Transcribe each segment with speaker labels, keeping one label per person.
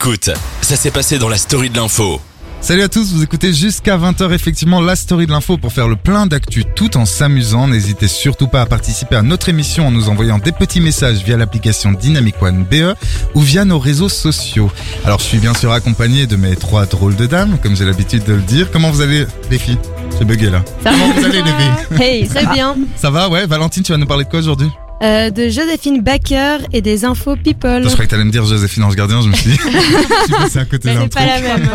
Speaker 1: Écoute, ça s'est passé dans la story de l'info.
Speaker 2: Salut à tous, vous écoutez jusqu'à 20h effectivement la story de l'info pour faire le plein d'actu tout en s'amusant. N'hésitez surtout pas à participer à notre émission en nous envoyant des petits messages via l'application Dynamic One BE ou via nos réseaux sociaux. Alors je suis bien sûr accompagné de mes trois drôles de dames, comme j'ai l'habitude de le dire. Comment vous allez les filles? J'ai bugué là.
Speaker 3: Ça
Speaker 2: Comment vous allez les filles?
Speaker 3: Hey, très bien.
Speaker 2: Ça va ouais Valentine, tu vas nous parler de quoi aujourd'hui?
Speaker 3: Euh, de Joséphine Baker et des infos people.
Speaker 2: Je croyais que t'allais me dire Joséphine Ange Gardien, je me suis dit. je suis passé à côté d'un
Speaker 3: C'est
Speaker 2: truc.
Speaker 3: pas la même.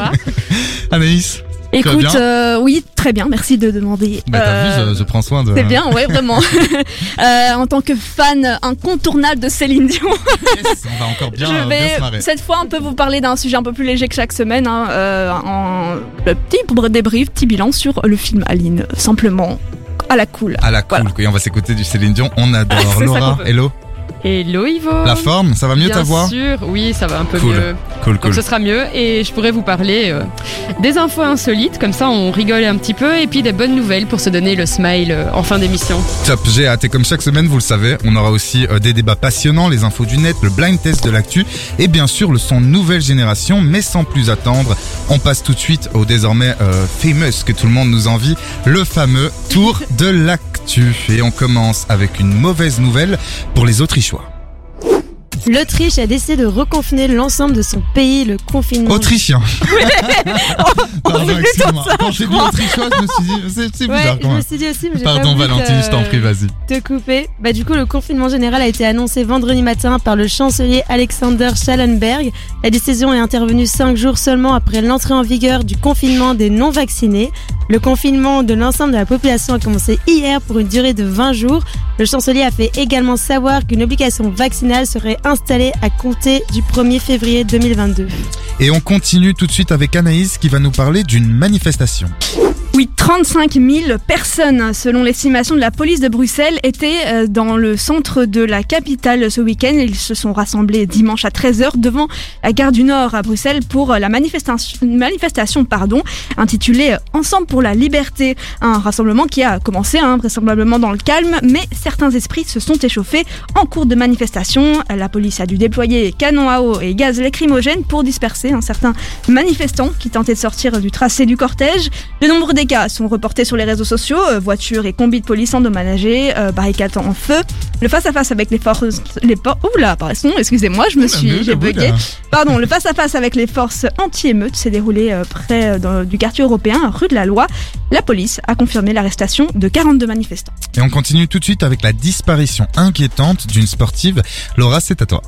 Speaker 2: Anaïs Tu vas
Speaker 4: Écoute, euh, oui, très bien, merci de demander.
Speaker 2: Bah t'as
Speaker 4: Euh,
Speaker 2: vu, je, je prends soin de...
Speaker 4: C'est bien, ouais, vraiment. Euh, en tant que fan incontournable de Céline Dion,
Speaker 2: Yes, on va encore bien,
Speaker 4: je
Speaker 2: euh, bien
Speaker 4: vais
Speaker 2: se marrer.
Speaker 4: cette fois un peu vous parler d'un sujet un peu plus léger que chaque semaine. Hein, euh, en, le petit débrief, petit bilan sur le film Aline, simplement à la cool.
Speaker 2: À la cool,
Speaker 4: Voilà.
Speaker 2: quoi. on va s'écouter du Céline Dion, on adore. Laura, hello.
Speaker 5: Hello Ivo
Speaker 2: La forme, ça va mieux
Speaker 5: Bien
Speaker 2: ta voix
Speaker 5: sûr, oui, ça va un peu
Speaker 2: Cool.
Speaker 5: mieux.
Speaker 2: Cool,
Speaker 5: Donc
Speaker 2: cool.
Speaker 5: ce sera mieux et je pourrais vous parler euh, des infos insolites, comme ça on rigole un petit peu, et puis des bonnes nouvelles pour se donner le smile euh, en fin d'émission.
Speaker 2: Top, j'ai hâte. Et comme chaque semaine, vous le savez, on aura aussi euh, des débats passionnants, les infos du net, le blind test de l'actu et bien sûr le son nouvelle génération. Mais sans plus attendre, on passe tout de suite au désormais famous que tout le monde nous envie, le fameux tour de l'actu. Et on commence avec une mauvaise nouvelle pour les Autrichois.
Speaker 3: L'Autriche a décidé de reconfiner l'ensemble de son pays. Le confinement.
Speaker 2: Autrichien. Pardon, excuse-moi.
Speaker 4: ça,
Speaker 2: Quand
Speaker 4: je
Speaker 2: j'ai dit
Speaker 4: crois.
Speaker 2: Autrichois, je me suis dit, c'est c'est
Speaker 3: Ouais,
Speaker 2: bizarre
Speaker 3: je me suis dit aussi, mais j'ai
Speaker 2: Pardon
Speaker 3: pas
Speaker 2: Valentine, je t'en prie, vas-y.
Speaker 3: te couper. Bah du coup, le confinement général a été annoncé vendredi matin par le chancelier Alexander Schallenberg. La décision est intervenue cinq jours seulement après l'entrée en vigueur du confinement des non-vaccinés. Le confinement de l'ensemble de la population a commencé hier pour une durée de 20 jours. Le chancelier a fait également savoir qu'une obligation vaccinale serait installée à compter du 1er février 2022.
Speaker 2: Et on continue tout de suite avec Anaïs qui va nous parler d'une manifestation.
Speaker 4: Oui, 35 000 personnes, selon l'estimation de la police de Bruxelles, étaient euh, dans le centre de la capitale ce week-end. Ils se sont rassemblés dimanche à 13h devant la gare du Nord à Bruxelles pour euh, la manifestation, pardon, intitulée euh, Ensemble pour la liberté. Un rassemblement qui a commencé hein, vraisemblablement dans le calme, mais certains esprits se sont échauffés en cours de manifestation. La police a dû déployer canons à eau et gaz lacrymogène pour disperser un certain manifestants qui tentaient de sortir du tracé du cortège. Cas sont reportés sur les réseaux sociaux, euh, voitures et combis de police endommagés, euh, barricades en feu. Le face-à-face avec les forces... Les por- Oula, pardon, excusez-moi, je me suis... J'ai bugué. Pardon, le face-à-face avec les forces anti-émeutes s'est déroulé euh, près euh, dans- du quartier européen, rue de la Loi. La police a confirmé l'arrestation de 42 manifestants.
Speaker 2: Et on continue tout de suite avec la disparition inquiétante d'une sportive. Laura, c'est à toi.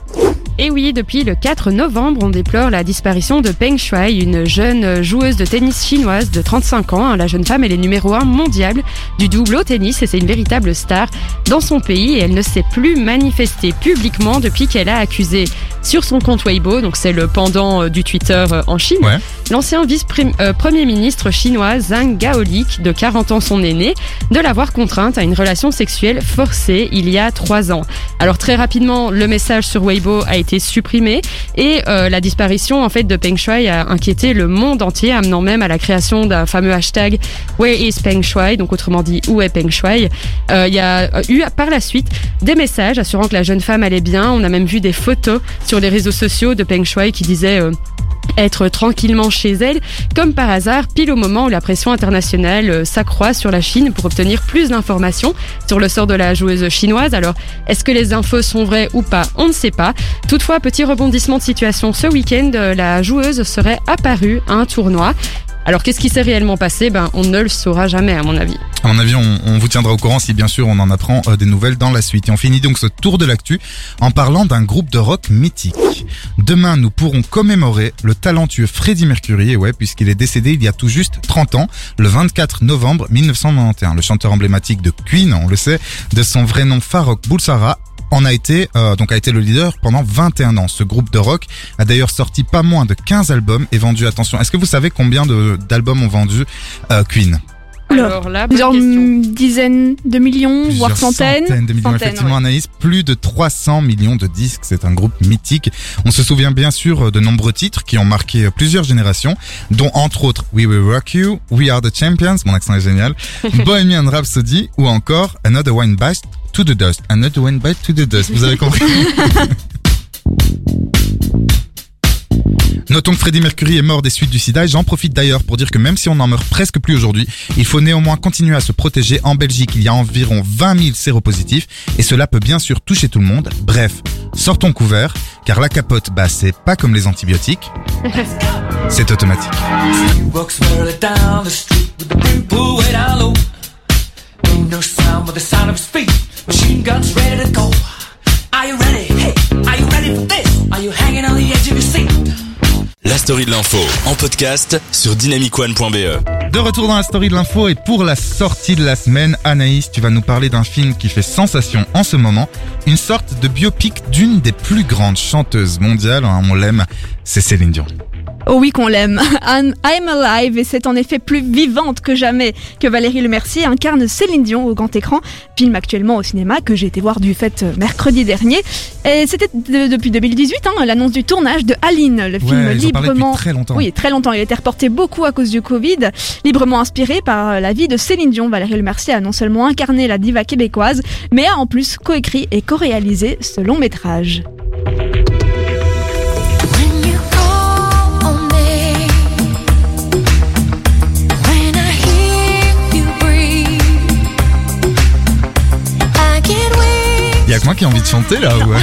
Speaker 5: Et oui, depuis le 4 novembre, on déplore la disparition de Peng Shuai, une jeune joueuse de tennis chinoise de 35 ans. La jeune femme, elle est numéro 1 mondial du double au tennis et c'est une véritable star dans son pays et elle ne s'est plus manifestée publiquement depuis qu'elle a accusé sur son compte Weibo, donc c'est le pendant euh, du Twitter euh, en Chine,
Speaker 2: Ouais.
Speaker 5: l'ancien vice-premier ministre chinois Zhang Gaolik, de 40 ans son aîné, de l'avoir contrainte à une relation sexuelle forcée il y a trois ans. Alors très rapidement, le message sur Weibo a été supprimé et euh, la disparition en fait de Peng Shuai a inquiété le monde entier, amenant même à la création d'un fameux hashtag Where is Peng Shuai, donc autrement dit où est Peng Shuai? Euh, Il y a eu par la suite des messages assurant que la jeune femme allait bien. On a même vu des photos sur les réseaux sociaux de Peng Shuai qui disaient euh, être tranquillement chez elle, comme par hasard, pile au moment où la pression internationale euh, s'accroît sur la Chine pour obtenir plus d'informations sur le sort de la joueuse chinoise. Alors, est-ce que les infos sont vraies ou pas? On ne sait pas. Toutefois, petit rebondissement de situation, ce week-end, euh, la joueuse serait apparue à un tournoi. Alors, qu'est-ce qui s'est réellement passé? Ben, on ne le saura jamais, à mon avis.
Speaker 2: À mon avis, on, on vous tiendra au courant si bien sûr on en apprend euh, des nouvelles dans la suite. Et on finit donc ce tour de l'actu en parlant d'un groupe de rock mythique. Demain, nous pourrons commémorer le talentueux Freddie Mercury, ouais, puisqu'il est décédé il y a tout juste 30 ans, le 24 novembre 1991. Le chanteur emblématique de Queen, on le sait, de son vrai nom Farrokh Bulsara, en a été euh, donc a été le leader pendant 21 ans. Ce groupe de rock a d'ailleurs sorti pas moins de 15 albums et vendu attention. Est-ce que vous savez combien de d'albums ont vendu euh, Queen
Speaker 4: Alors,
Speaker 5: là, bonne
Speaker 4: Genre
Speaker 5: question.
Speaker 4: une dizaine de millions, voire
Speaker 2: Plusieurs
Speaker 4: centaines.
Speaker 2: centaines de millions,
Speaker 4: Centaines,
Speaker 2: effectivement, Anaïs. Plus de 300 millions de disques. C'est un groupe mythique. On se souvient bien sûr de nombreux titres qui ont marqué plusieurs générations, dont entre autres We Will Rock You, We Are the Champions, mon accent est génial, Bohemian Rhapsody ou encore Another One Bite to the Dust. Another One Bite to the Dust. Vous avez compris? Notons que Freddie Mercury est mort des suites du sida et j'en profite d'ailleurs pour dire que même si on n'en meurt presque plus aujourd'hui, il faut néanmoins continuer à se protéger. En Belgique, il y a environ 20 000 séropositifs et cela peut bien sûr toucher tout le monde. Bref, sortons couvert, car la capote, bah c'est pas comme les antibiotiques, c'est automatique.
Speaker 6: Are you ready? Hey, are you ready for this? Are you hanging on the edge of your seat?
Speaker 1: La story de l'info en podcast sur dynamicone.be.
Speaker 2: De retour dans la story de l'info et pour la sortie de la semaine, Anaïs, tu vas nous parler d'un film qui fait sensation en ce moment, une sorte de biopic d'une des plus grandes chanteuses mondiales, hein, on l'aime, c'est Céline Dion.
Speaker 4: Oh oui qu'on l'aime. I'm I'm Alive et c'est en effet plus vivante que jamais que Valérie Lemercier incarne Céline Dion au grand écran, film actuellement au cinéma que j'ai été voir du fait euh, mercredi dernier. Et c'était de- depuis 2018 hein, l'annonce du tournage de Aline, le film
Speaker 2: Ouais,
Speaker 4: librement
Speaker 2: très longtemps.
Speaker 4: Oui, très longtemps. Il a été reporté beaucoup à cause du Covid. Librement inspiré par la vie de Céline Dion, Valérie Lemercier a non seulement incarné la diva québécoise, mais a en plus coécrit et co-réalisé ce long métrage.
Speaker 2: Y a moi qui ai envie de chanter là ou...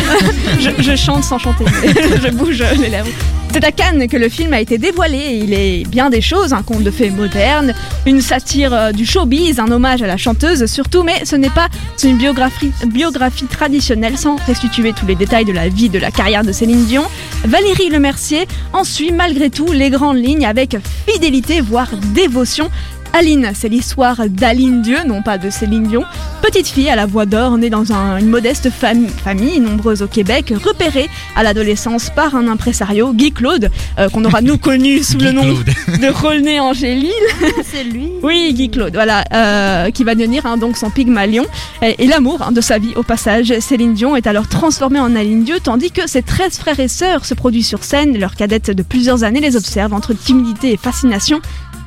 Speaker 4: Je, chante sans chanter, je bouge les lèvres. C'est à Cannes que le film a été dévoilé il est bien des choses, un conte de fées moderne, une satire euh, du showbiz, un hommage à la chanteuse surtout, mais ce n'est pas une biographie, biographie traditionnelle sans restituer tous les détails de la vie, de la carrière de Céline Dion. Valérie Lemercier en suit malgré tout les grandes lignes avec fidélité, voire dévotion. Aline, c'est l'histoire d'Aline Dieu, non pas de Céline Dion. Petite fille à la voix d'or, née dans un- une modeste fam- famille, nombreuse au Québec, repérée à l'adolescence par un impresario, Guy Claude, euh, qu'on aura nous connu sous le nom de Rolney Angélil.
Speaker 3: C'est lui.
Speaker 4: Oui, Guy Claude, voilà, euh, qui va devenir hein, donc son Pygmalion et, et l'amour hein, de sa vie au passage. Céline Dion est alors transformée en Aline Dieu, tandis que ses 13 frères et sœurs se produisent sur scène. Leurs cadettes de plusieurs années les observent entre timidité et fascination.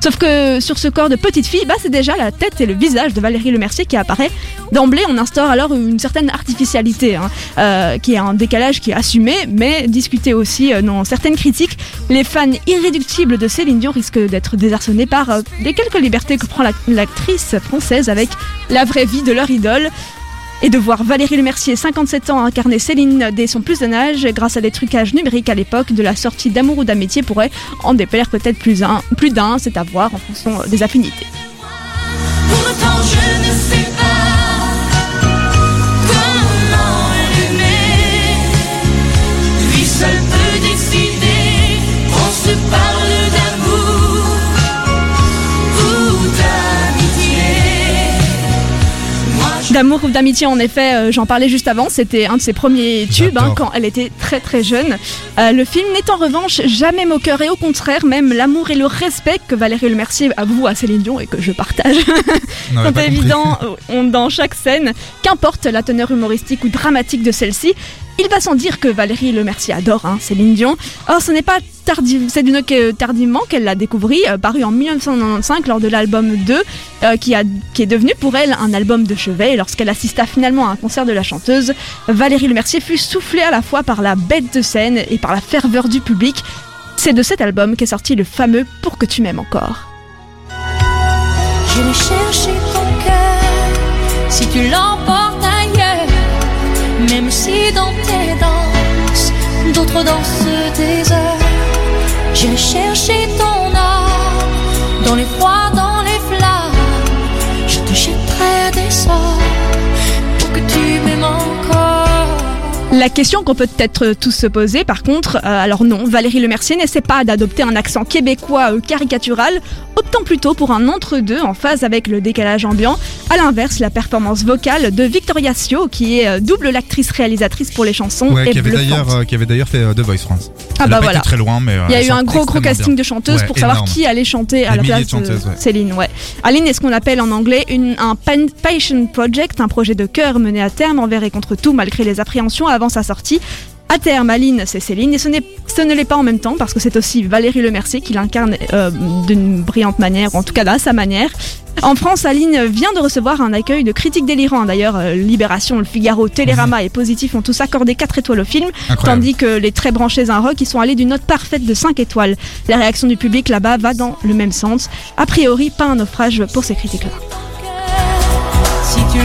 Speaker 4: Sauf que sur ce corps de petite fille, bah, c'est déjà la tête et le visage de Valérie Lemercier qui apparaît. D'emblée, on instaure alors une certaine artificialité, hein, euh, qui est un décalage qui est assumé, mais discuté aussi euh, dans certaines critiques. Les fans irréductibles de Céline Dion risquent d'être désarçonnés par euh, les quelques libertés que prend la- l'actrice française avec la vraie vie de leur idole. Et de voir Valérie Lemercier, 57 ans, incarner Céline dès son plus jeune âge, grâce à des trucages numériques à l'époque de la sortie d'Amour ou d'Amitié, pourrait en déplaire peut-être plus un- plus d'un, c'est à voir en fonction des affinités.
Speaker 7: Je ne sais pas D'amour ou d'amitié,
Speaker 4: en effet, euh, j'en parlais juste avant, c'était un de ses premiers tubes hein, quand elle était très très jeune. Euh, le film n'est en revanche jamais moqueur et au contraire même l'amour et le respect que Valérie Lemercier avoue à Céline Dion et que je partage sont évidents dans chaque scène, qu'importe la teneur humoristique ou dramatique de celle-ci. Il va sans dire que Valérie Lemercier adore hein, Céline Dion. Or, ce n'est pas c'est d'une que tardivement qu'elle l'a découvert, euh, paru en 1995 lors de l'album 2, euh, qui, est devenu pour elle un album de chevet. Et lorsqu'elle assista finalement à un concert de la chanteuse, Valérie Lemercier fut soufflée à la fois par la bête de scène et par la ferveur du public. C'est de cet album qu'est sorti le fameux Pour que tu m'aimes encore.
Speaker 7: Je vais chercher si tu l'emportes. Si dans tes danses, d'autres dansent des heures. J'irai chercher ton âme dans les froids,
Speaker 4: La question qu'on peut peut-être tous se poser, par contre, euh, alors non, Valérie Lemercier n'essaie pas d'adopter un accent québécois euh, caricatural, optant plutôt pour un entre-deux en phase avec le décalage ambiant. À l'inverse, la performance vocale de Victoria Sio, qui est euh, double l'actrice réalisatrice pour les chansons,
Speaker 2: Ouais,
Speaker 4: est
Speaker 2: qui avait euh, qui avait d'ailleurs fait euh, The Voice France.
Speaker 4: Ah
Speaker 2: Elle
Speaker 4: bah voilà.
Speaker 2: très loin, mais euh,
Speaker 4: Il y a eu un gros gros casting
Speaker 2: bien.
Speaker 4: de chanteuses
Speaker 2: Ouais,
Speaker 4: pour savoir qui allait chanter à
Speaker 2: Des
Speaker 4: la place
Speaker 2: de chanteuses,
Speaker 4: de
Speaker 2: ouais.
Speaker 4: Céline. Ouais. Aline est ce qu'on appelle en anglais une, un passion project, un projet de cœur mené à terme envers et contre tout malgré les appréhensions avant sa sortie. À terme, Aline, c'est Céline, et ce, n'est, ce ne l'est pas en même temps, parce que c'est aussi Valérie Lemercier qui l'incarne euh, d'une brillante manière, ou en tout cas à sa manière. En France, Aline vient de recevoir un accueil de critiques délirants. D'ailleurs, euh, Libération, Le Figaro, Télérama et Positif ont tous accordé 4 étoiles au film,
Speaker 2: Incroyable.
Speaker 4: tandis que les très branchés d'un rock, ils sont allés d'une note parfaite de 5 étoiles. La réaction du public là-bas va dans le même sens. A priori, pas un naufrage pour ces critiques-là.
Speaker 7: Si tu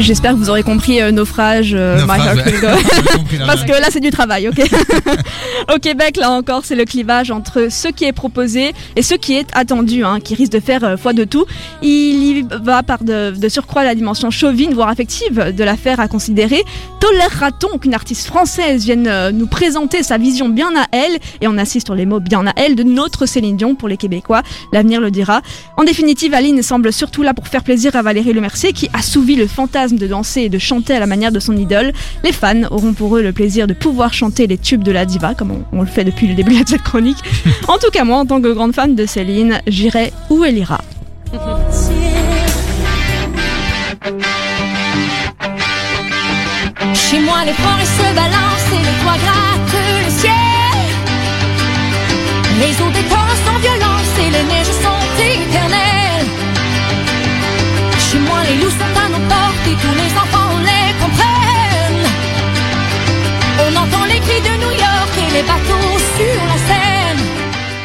Speaker 4: J'espère que vous aurez compris euh, naufrage, euh,
Speaker 2: Naufrage, ouais. Compris
Speaker 4: Parce que là, c'est du travail, ok Au Québec, là encore, c'est le clivage entre ce qui est proposé et ce qui est attendu, hein, qui risque de faire euh, foi de tout. Il y va par de, de surcroît la dimension chauvine, voire affective, de l'affaire à considérer. Tolérera-t-on qu'une artiste française vienne euh, nous présenter sa vision bien à elle, et on assiste sur les mots bien à elle, de notre Céline Dion pour les Québécois L'avenir le dira. En définitive, Aline semble surtout là pour faire plaisir à Valérie Lemercier, qui assouvit le fantasme de danser et de chanter à la manière de son idole. Les fans auront pour eux le plaisir de pouvoir chanter les tubes de la diva, comme on, on le fait depuis le début de cette chronique. en tout cas, moi, en tant que grande fan de Céline, j'irai où elle ira.
Speaker 7: Chez moi, les forêts se balancent et les toits grattent le ciel. Les eaux des torrents sont violentes et les neiges sont éternelles. Chez moi, les loups sont et tous les enfants les comprennent. On entend les cris de New York et les bateaux.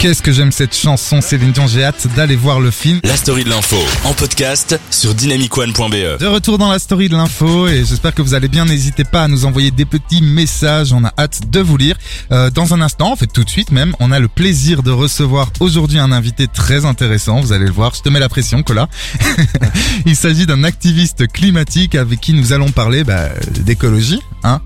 Speaker 2: Qu'est-ce que j'aime cette chanson Céline Dion, j'ai hâte d'aller voir le film.
Speaker 1: La story de l'info en podcast sur dynamicone.be.
Speaker 2: De retour dans la story de l'info et j'espère que vous allez bien. N'hésitez pas à nous envoyer des petits messages. On a hâte de vous lire. Euh, dans un instant, en fait tout de suite même, on a le plaisir de recevoir aujourd'hui un invité très intéressant. Vous allez le voir. Je te mets la pression, Cola. Il s'agit d'un activiste climatique avec qui nous allons parler bah, d'écologie. Hein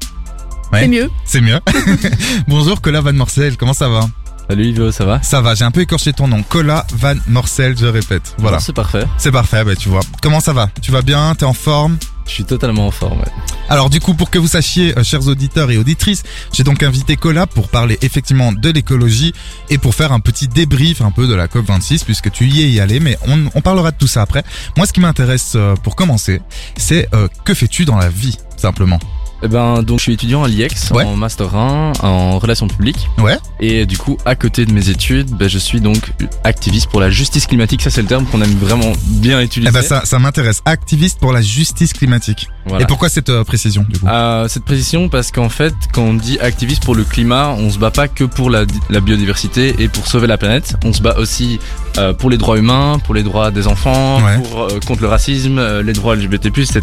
Speaker 2: Ouais.
Speaker 4: C'est mieux.
Speaker 2: C'est mieux. Bonjour Cola Van Morcel, comment ça va?
Speaker 8: Salut Ivo, ça va
Speaker 2: Ça va, j'ai un peu écorché ton nom. Cola Van Morcel, je répète. Voilà.
Speaker 8: Non, C'est parfait.
Speaker 2: C'est parfait, bah tu vois. Comment ça va Tu vas bien T'es en forme
Speaker 8: Je suis totalement en forme. ouais.
Speaker 2: Alors du coup, pour que vous sachiez, euh, chers auditeurs et auditrices, j'ai donc invité Cola pour parler effectivement de l'écologie et pour faire un petit débrief un peu de la COP26, puisque tu y es y allé, mais on, on parlera de tout ça après. Moi, ce qui m'intéresse euh, pour commencer, c'est euh, que fais-tu dans la vie, simplement
Speaker 8: Eh ben, donc je suis étudiant à l'IEX
Speaker 2: Ouais.
Speaker 8: en master 1 en relations publiques.
Speaker 2: Ouais.
Speaker 8: Et du coup, à côté de mes études, ben, je suis donc activiste pour la justice climatique. Ça, c'est le terme qu'on aime vraiment bien utiliser.
Speaker 2: Eh ben ça, ça m'intéresse. Activiste pour la justice climatique.
Speaker 8: Voilà.
Speaker 2: Et pourquoi cette euh, précision, du coup?
Speaker 8: Euh, cette précision parce qu'en fait, quand on dit activiste pour le climat, on se bat pas que pour la, la biodiversité et pour sauver la planète. On se bat aussi euh, pour les droits humains, pour les droits des enfants,
Speaker 2: Ouais.
Speaker 8: pour euh, contre le racisme, euh, les droits LGBT+, etc.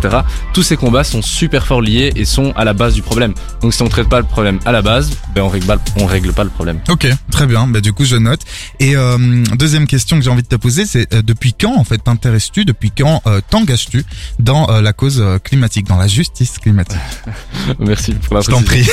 Speaker 8: Tous ces combats sont super fort liés et sont à la base du problème. Donc si on traite pas le problème à la base, ben on règle pas, on règle pas le problème.
Speaker 2: Ok, très bien. Bah, du coup, je note. Et euh, deuxième question que j'ai envie de te poser, c'est euh, depuis quand, en fait, t'intéresses-tu, depuis quand euh, t'engages-tu dans la cause climatique, dans la justice climatique?
Speaker 8: Merci pour la
Speaker 2: Je t'en prie.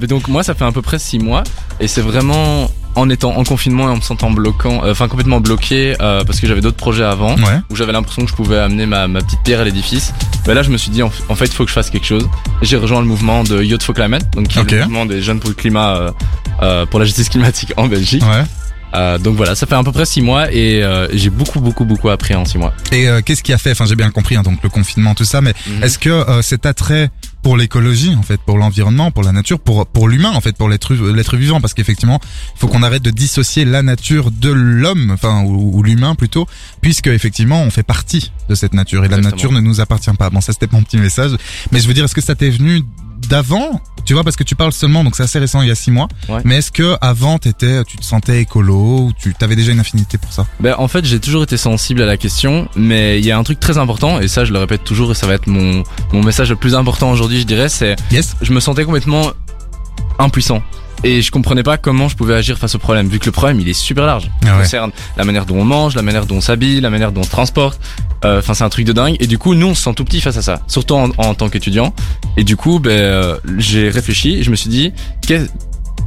Speaker 8: Mais donc moi ça fait à peu près six mois et c'est vraiment en étant en confinement et en me sentant bloquant, euh, enfin complètement bloqué euh, parce que j'avais d'autres projets avant
Speaker 2: Ouais.
Speaker 8: où j'avais l'impression que je pouvais amener ma, ma petite pierre à l'édifice. Ben là je me suis dit en, en fait il faut que je fasse quelque chose. J'ai rejoint le mouvement de Youth for Climate, donc qui
Speaker 2: Ok.
Speaker 8: est le mouvement des jeunes pour le climat, euh, pour la justice climatique en Belgique.
Speaker 2: Ouais.
Speaker 8: Euh, donc voilà, ça fait à peu près six mois et euh, j'ai beaucoup beaucoup beaucoup appris en six mois.
Speaker 2: Et euh, qu'est-ce qui a fait, enfin j'ai bien compris, hein, donc le confinement, tout ça, mais
Speaker 8: Mhm.
Speaker 2: est-ce que euh, cet attrait pour l'écologie, en fait, pour l'environnement, pour la nature, pour pour l'humain, en fait, pour l'être l'être vivant, parce qu'effectivement, il faut qu'on arrête de dissocier la nature de l'homme, enfin ou, ou l'humain plutôt, puisque effectivement on fait partie de cette nature et la nature ne nous appartient pas. Bon, ça c'était mon petit message, mais je veux dire, est-ce que ça t'est venu d'avant Tu vois, parce que tu parles seulement, donc c'est assez récent, il y a six mois.
Speaker 8: Ouais.
Speaker 2: Mais est-ce que avant t'étais, tu te sentais écolo ou tu t'avais déjà une affinité pour ça?
Speaker 8: Ben, en fait, j'ai toujours été sensible à la question, mais il y a un truc très important, et ça, je le répète toujours, et ça va être mon, mon message le plus important aujourd'hui, je dirais, c'est,
Speaker 2: Yes.
Speaker 8: je me sentais complètement impuissant. Et je comprenais pas comment je pouvais agir face au problème, vu que le problème, il est super large. Il
Speaker 2: Ah ouais.
Speaker 8: concerne la manière dont on mange, la manière dont on s'habille, la manière dont on se transporte. Euh, Enfin, c'est un truc de dingue. Et du coup, nous, on se sent tout petit face à ça, surtout en, en tant qu'étudiant. Et du coup, ben, euh, j'ai réfléchi, et je me suis dit, qu'est-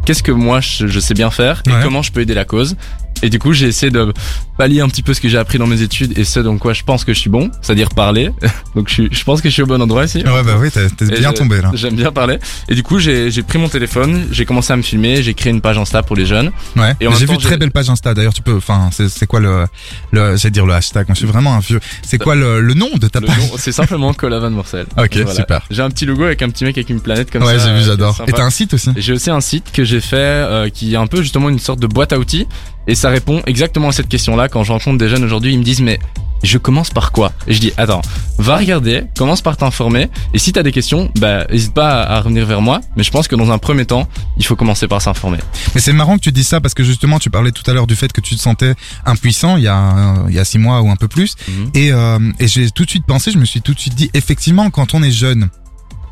Speaker 8: qu'est-ce que moi, je, je sais bien faire, et
Speaker 2: Ouais.
Speaker 8: comment je peux aider la cause? Et du coup, j'ai essayé de pallier un petit peu ce que j'ai appris dans mes études et ce dans quoi je pense que je suis bon, c'est-à-dire parler. Donc je, suis, je pense que je suis au bon endroit ici.
Speaker 2: Ouais, bah oui, t'es bien tombé là.
Speaker 8: J'aime bien parler. Et du coup, j'ai j'ai pris mon téléphone, j'ai commencé à me filmer, j'ai créé une page Insta pour les jeunes.
Speaker 2: Ouais.
Speaker 8: Et
Speaker 2: J'ai vu très
Speaker 8: j'ai-
Speaker 2: belle page Insta. D'ailleurs, tu peux. Enfin, c'est quoi le le j'allais dire le hashtag. Moi, je suis vraiment un vieux. C'est quoi le, le nom de ta page?
Speaker 8: c'est simplement Colavan Morcel.
Speaker 2: Ok,
Speaker 8: Voilà.
Speaker 2: super.
Speaker 8: J'ai un petit logo avec un petit mec avec une planète comme
Speaker 2: Ouais,
Speaker 8: ça.
Speaker 2: j'ai
Speaker 8: euh,
Speaker 2: vu,
Speaker 8: est
Speaker 2: j'adore. Et t'as un site aussi?
Speaker 8: J'ai aussi un site que j'ai fait euh, qui est un peu justement une sorte de boîte à outils et ça répond exactement à cette question-là quand je rencontre des jeunes aujourd'hui ils me disent mais je commence par quoi? Et je dis attends va regarder commence par t'informer et si t'as des questions bah hésite pas à revenir vers moi mais je pense que dans un premier temps il faut commencer par s'informer
Speaker 2: Mais c'est marrant que tu dis ça parce que justement, tu parlais tout à l'heure du fait que tu te sentais impuissant il y a il y a six mois ou un peu plus.
Speaker 8: Mhm.
Speaker 2: Et euh, et j'ai tout de suite pensé, je me suis tout de suite dit, effectivement, quand on est jeune.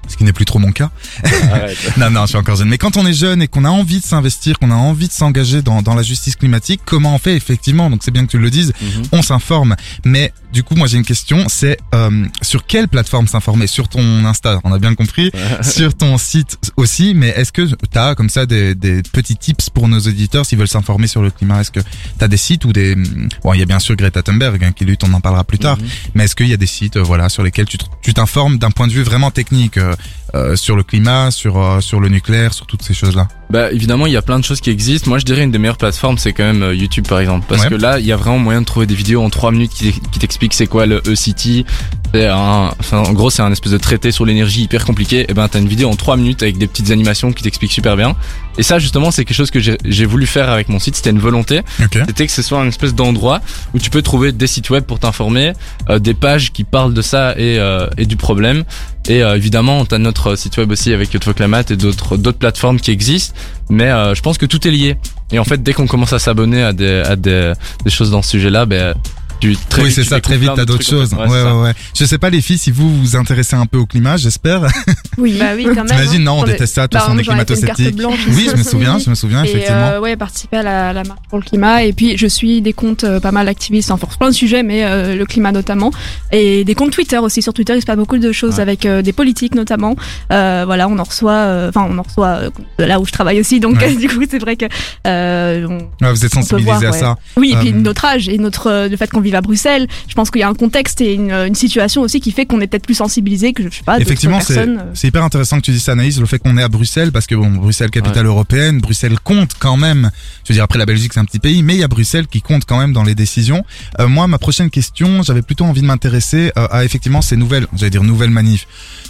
Speaker 2: Ce qui n'est plus trop mon cas. Non, non, je suis encore jeune. Mais quand on est jeune et qu'on a envie de s'investir, qu'on a envie de s'engager dans, dans la justice climatique, comment on fait effectivement? Donc c'est bien que tu le dises.
Speaker 8: Mhm.
Speaker 2: on s'informe. Mais du coup, moi j'ai une question, c'est euh, sur quelle plateforme s'informer? Sur ton Insta, on a bien compris. sur ton site aussi. Mais est-ce que tu as comme ça des, des petits tips pour nos auditeurs s'ils veulent s'informer sur le climat? Est-ce que tu as des sites ou des... Bon, il y a bien sûr Greta Thunberg hein, qui lutte, on en parlera plus tard.
Speaker 8: Mhm.
Speaker 2: Mais est-ce qu'il y a des sites euh, voilà, sur lesquels tu t'informes d'un point de vue vraiment technique euh, euh, sur le climat, sur, euh, sur le nucléaire, sur toutes ces choses-là
Speaker 8: Bah évidemment il y a plein de choses qui existent. Moi je dirais une des meilleures plateformes c'est quand même euh, YouTube par exemple parce
Speaker 2: Ouais.
Speaker 8: que là il y a vraiment moyen de trouver des vidéos en 3 minutes qui, qui t'expliquent c'est quoi le E-City. Un- enfin, en gros c'est un espèce de traité sur l'énergie hyper compliqué. Et ben t'as une vidéo en 3 minutes avec des petites animations qui t'expliquent super bien. Et ça justement c'est quelque chose que j'ai voulu faire avec mon site. C'était une volonté.
Speaker 2: Ok.
Speaker 8: C'était que ce soit une espèce d'endroit où tu peux trouver des sites web pour t'informer, euh, des pages qui parlent de ça et, euh, et du problème. Et euh, évidemment, t'as notre site web aussi avec Climat et d'autres d'autres plateformes qui existent. Mais euh, je pense que tout est lié. Et en fait, dès qu'on commence à s'abonner à des à des, des choses dans ce sujet-là, ben tu très
Speaker 2: oui, c'est ça, très vite, t'as d'autres
Speaker 8: en
Speaker 2: choses.
Speaker 8: fait.
Speaker 2: Ouais,
Speaker 8: Ouais,
Speaker 2: ouais. Je sais pas les filles si vous vous intéressez un peu au climat, j'espère.
Speaker 4: Oui,
Speaker 3: Bah oui, quand même.
Speaker 2: T'imagines, non, on déteste ça, de toute
Speaker 4: Bah,
Speaker 2: façon, on est climato-sceptiques. Oui, je me souviens, je me souviens,
Speaker 4: Et
Speaker 2: effectivement.
Speaker 4: euh, ouais, participer à la, la marche pour le climat. Et puis, je suis des comptes euh, pas mal activistes, enfin, pour plein de sujets, mais euh, le climat notamment. Et des comptes Twitter aussi. Sur Twitter, il se passe beaucoup de choses
Speaker 8: Ouais.
Speaker 4: avec euh, des politiques notamment. Euh, voilà, on en reçoit, euh, enfin, on en reçoit euh, de là où je travaille aussi. Donc, du coup, c'est vrai que euh, on-
Speaker 2: Ouais, vous êtes
Speaker 4: on peut
Speaker 2: sensibilisé
Speaker 4: voir,
Speaker 2: à ça.
Speaker 4: Oui, et puis
Speaker 2: Euh,
Speaker 4: notre âge et notre euh, le fait qu'on à Bruxelles, je pense qu'il y a un contexte et une, une situation aussi qui fait qu'on est peut-être plus sensibilisé que je sais pas
Speaker 2: Effectivement, c'est
Speaker 4: euh.
Speaker 2: c'est hyper intéressant que tu dises ça, Anaïs, le fait qu'on est à Bruxelles, parce que bon, Bruxelles, capitale européenne, Bruxelles compte quand même. Je veux dire, après la Belgique, c'est un petit pays, mais il y a Bruxelles qui compte quand même dans les décisions. Euh, moi, ma prochaine question, j'avais plutôt envie de m'intéresser euh, à effectivement ces nouvelles, j'allais dire nouvelles manifs.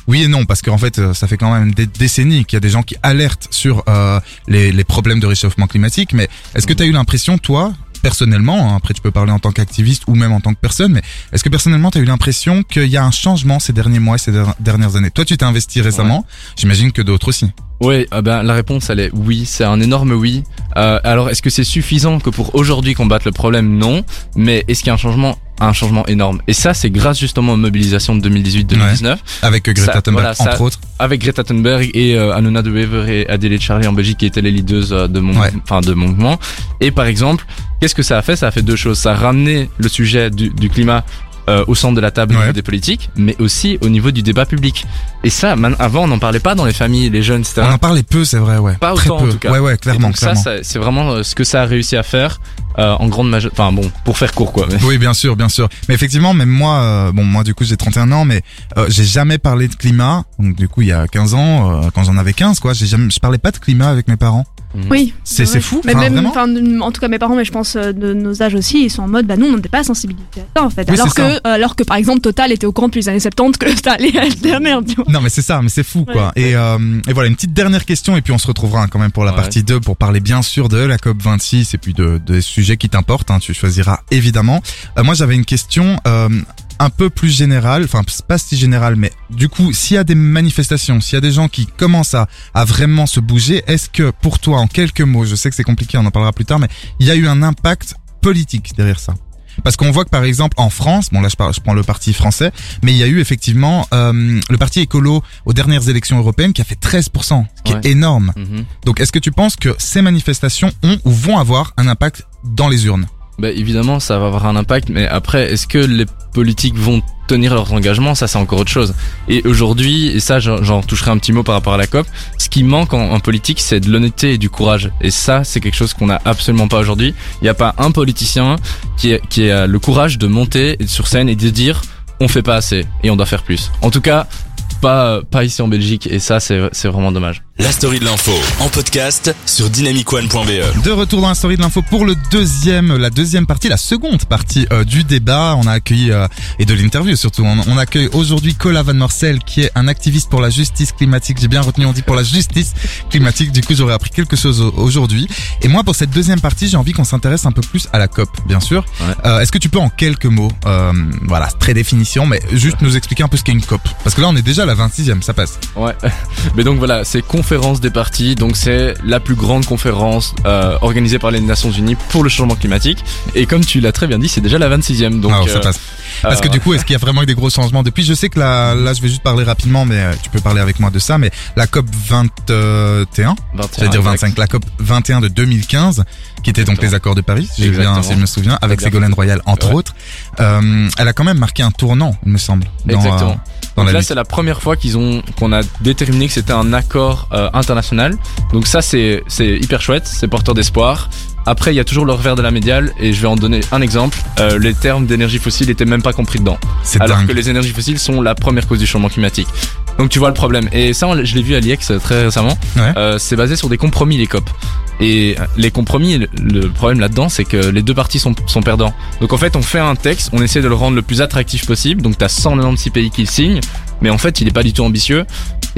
Speaker 2: Oui et non, parce qu'en fait, ça fait quand même des décennies qu'il y a des gens qui alertent sur euh, les, les problèmes de réchauffement climatique. Mais est-ce que tu as eu l'impression, toi, personnellement, hein, après tu peux parler en tant qu'activiste ou même en tant que personne, mais est-ce que personnellement tu as eu l'impression qu'il y a un changement ces derniers mois, ces der- dernières années? Toi, tu t'es investi récemment, j'imagine que d'autres aussi.
Speaker 8: Oui, ah ben, la réponse elle est oui, c'est un énorme oui. Euh, alors est-ce que c'est suffisant que pour aujourd'hui combattre le problème? Non, mais est-ce qu'il y a un changement un changement énorme Et ça c'est grâce justement aux mobilisations de 2018-2019
Speaker 2: Avec euh, Greta
Speaker 8: Ça,
Speaker 2: Thunberg,
Speaker 8: voilà, ça-
Speaker 2: entre autres.
Speaker 8: avec Greta Thunberg et euh, Anona de Wever et Adelaide Charlie en Belgique qui étaient les leaders euh, de mon
Speaker 2: Ouais.
Speaker 8: enfin de mon mouvement. Et par exemple, qu'est-ce que ça a fait? Ça a fait deux choses. Ça a ramené le sujet du, du climat euh, au centre de la table
Speaker 2: Ouais.
Speaker 8: des politiques, mais aussi au niveau du débat public. Et ça, man- avant on n'en parlait pas dans les familles, les jeunes, etc.
Speaker 2: On en parlait peu, c'est vrai, ouais.
Speaker 8: Pas
Speaker 2: Très
Speaker 8: autant, en
Speaker 2: peu.
Speaker 8: tout cas.
Speaker 2: Ouais, ouais,
Speaker 8: Et
Speaker 2: clairement,
Speaker 8: donc
Speaker 2: clairement.
Speaker 8: ça, c'est vraiment euh, ce que ça a réussi à faire euh, en grande majorité. Enfin bon, pour faire court quoi. mais-
Speaker 2: Oui, bien sûr, bien sûr. Mais effectivement, même moi, euh, bon, moi du coup j'ai 31 ans, mais euh, j'ai jamais parlé de climat. Donc du coup, il y a 15 ans, euh, quand j'en avais 15, quoi, j'ai jamais, je parlais pas de climat avec mes parents.
Speaker 4: Oui,
Speaker 2: C'est fou.
Speaker 4: Mais
Speaker 2: enfin,
Speaker 4: même, enfin, en tout cas mes parents, mais je pense euh, de nos âges aussi, ils sont en mode, bah nous on n'était pas sensibilisés à ça en fait.
Speaker 2: Oui,
Speaker 4: alors que, alors que par exemple Total était au courant depuis les années 70 que ça allait alterner, tu vois.
Speaker 2: Non, mais c'est ça, mais c'est fou, quoi.
Speaker 4: Ouais.
Speaker 2: Et, euh, et voilà, une petite dernière question, et puis on se retrouvera hein, quand même pour la
Speaker 8: Ouais.
Speaker 2: partie 2 pour parler bien sûr de la COP 26 et puis de, des sujets qui t'importent. Hein, tu choisiras évidemment. Euh, moi, j'avais une question. Euh, un peu plus générale, enfin pas si général, mais du coup, s'il y a des manifestations, s'il y a des gens qui commencent à, à vraiment se bouger, est-ce que pour toi, en quelques mots, je sais que c'est compliqué, on en parlera plus tard, mais il y a eu un impact politique derrière ça? Parce qu'on voit que par exemple en France, bon là je, parle- je prends le parti français, mais il y a eu effectivement euh, le parti écolo aux dernières élections européennes qui a fait 13%, ce qui
Speaker 8: Ouais.
Speaker 2: est énorme.
Speaker 8: Mhm.
Speaker 2: Donc est-ce que tu penses que ces manifestations ont ou vont avoir un impact dans les urnes?
Speaker 8: Bah évidemment, ça va avoir un impact, mais après, est-ce que les politiques vont tenir leurs engagements Ça, c'est encore autre chose. Et aujourd'hui, et ça, j'en toucherai un petit mot par rapport à la COP, ce qui manque en, politique, c'est de l'honnêteté et du courage. Et ça, c'est quelque chose qu'on n'a absolument pas aujourd'hui. Il n'y a pas un politicien qui, qui a le courage de monter sur scène et de dire on fait pas assez et on doit faire plus. En tout cas, pas, pas ici en Belgique, et ça, c'est vraiment dommage.
Speaker 1: La story de l'info en podcast sur dynamicone.be.
Speaker 2: De retour dans la story de l'info pour le deuxième, la deuxième partie, la seconde partie euh, du débat. On a accueilli euh, et de l'interview surtout. On, on accueille aujourd'hui Cola Van Morcel qui est un activiste pour la justice climatique. J'ai bien retenu, on dit pour la justice climatique. Du coup, j'aurais appris quelque chose au- aujourd'hui. Et moi, pour cette deuxième partie, j'ai envie qu'on s'intéresse un peu plus à la COP, bien sûr.
Speaker 8: Ouais.
Speaker 2: Euh, Est-ce que tu peux en quelques mots, euh, voilà, très définition, mais juste nous expliquer un peu ce qu'est une COP? Parce que là, on est déjà à la 26e, ça passe.
Speaker 8: Ouais, mais donc voilà, c'est conférence des partis, donc c'est la plus grande conférence euh, organisée par les Nations Unies pour le changement climatique. Et comme tu l'as très bien dit, c'est déjà la 26e. Donc
Speaker 2: Ah, ça
Speaker 8: euh,
Speaker 2: passe. Parce que
Speaker 8: euh,
Speaker 2: du coup, est-ce qu'il y a vraiment eu des gros changements depuis? Je sais que là, là, je vais juste parler rapidement, mais euh, tu peux parler avec moi de ça. Mais la COP 21,
Speaker 8: 21,
Speaker 2: j'allais dire
Speaker 8: exact.
Speaker 2: 25, la COP 21 de 2015, qui était donc
Speaker 8: Exactement.
Speaker 2: les accords de Paris, si, bien, je me souviens, avec Ségolène. Royal entre
Speaker 8: Ouais.
Speaker 2: autres. Euh, elle a quand même marqué un tournant, il me semble. Dans,
Speaker 8: Exactement. Donc là, c'est la première fois qu'ils ont qu'on a déterminé que c'était un accord euh, international. Donc ça, c'est c'est hyper chouette, c'est porteur d'espoir. Après, il y a toujours le revers de la médiale, et je vais en donner un exemple. Euh, les termes d'énergie fossile étaient même pas compris dedans.
Speaker 2: C'est
Speaker 8: alors
Speaker 2: dingue.
Speaker 8: que les énergies fossiles sont la première cause du changement climatique. Donc tu vois le problème. Et ça, je l'ai vu à l'IEX euh, très récemment.
Speaker 2: Ouais.
Speaker 8: Euh, c'est basé sur des compromis, les COP. Et les compromis, le- problème là-dedans, c'est que les deux parties sont, perdants. Donc en fait, on fait un texte, on essaie de le rendre le plus attractif possible. Donc t'as 196 pays qui le signent, mais en fait, il est pas du tout ambitieux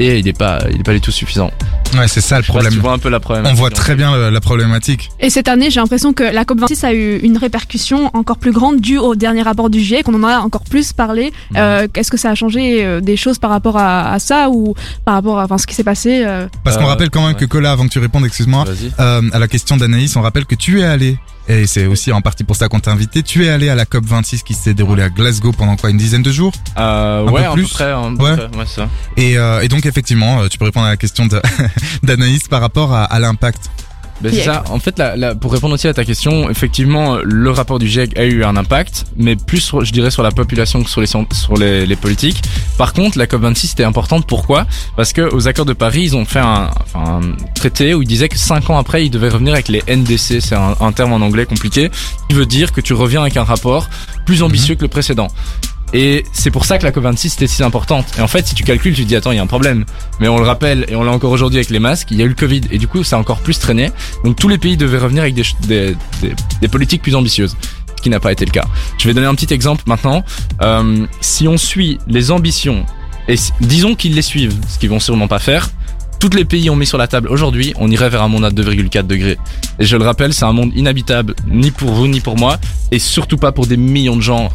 Speaker 8: et il est pas, il est pas du tout suffisant.
Speaker 2: Ouais, c'est ça le
Speaker 8: pas si
Speaker 2: problème.
Speaker 8: tu vois un peu la problématique.
Speaker 2: On voit très bien le- la problématique.
Speaker 4: Et cette année, j'ai l'impression que la COP26 a eu une répercussion encore plus grande due au dernier rapport du GIEC, qu'on en a encore plus parlé. Euh, Est-ce que ça a changé euh, des choses par rapport à, à ça ou par rapport à enfin, ce qui s'est passé euh,
Speaker 2: Parce qu'on
Speaker 8: Euh,
Speaker 2: rappelle quand même
Speaker 8: ouais.
Speaker 2: que Cola, avant que tu répondes, excuse-moi, euh, à la question d'Anaïs, on rappelle que tu es allé, et c'est aussi en partie pour ça qu'on t'a invité, tu es allé à la COP 26 qui s'est déroulée à Glasgow pendant quoi, une dizaine de jours?
Speaker 8: Euh,
Speaker 2: Un
Speaker 8: ouais,
Speaker 2: peu
Speaker 8: à
Speaker 2: plus
Speaker 8: peu près, un peu
Speaker 2: Ouais.
Speaker 8: près, ouais, ça.
Speaker 2: et, euh, et donc effectivement, euh, tu peux répondre à la question d'Anaïs par rapport à, à l'impact.
Speaker 8: Ben, c'est ça. En fait, la, la- pour répondre aussi à ta question, effectivement, le rapport du GIEC a eu un impact, mais plus, sur- je dirais, sur la population que sur les, sur les, les politiques. Par contre, la COP26 était importante. Pourquoi? Parce que aux accords de Paris, ils ont fait un, enfin, un traité où ils disaient que cinq ans après, ils devaient revenir avec les NDC. C'est un, un terme en anglais compliqué, qui veut dire que tu reviens avec un rapport plus ambitieux que le précédent. Et c'est pour ça que la COP26 était si importante. Et en fait, si tu calcules, tu te dis attends, il y a un problème. Mais on le rappelle et on l'a encore aujourd'hui avec les masques, il y a eu le Covid et du coup, ça a encore plus traîné. Donc tous les pays devaient revenir avec des, des, des, des politiques plus ambitieuses, qui n'a pas été le cas. Je vais donner un petit exemple maintenant. Euh, si on suit les ambitions, et disons qu'ils les suivent, ce qu'ils vont sûrement pas faire, tous les pays ont mis sur la table aujourd'hui, on irait vers un monde à 2,4 degrés. Et je le rappelle, c'est un monde inhabitable, ni pour vous, ni pour moi, et surtout pas pour des millions de gens.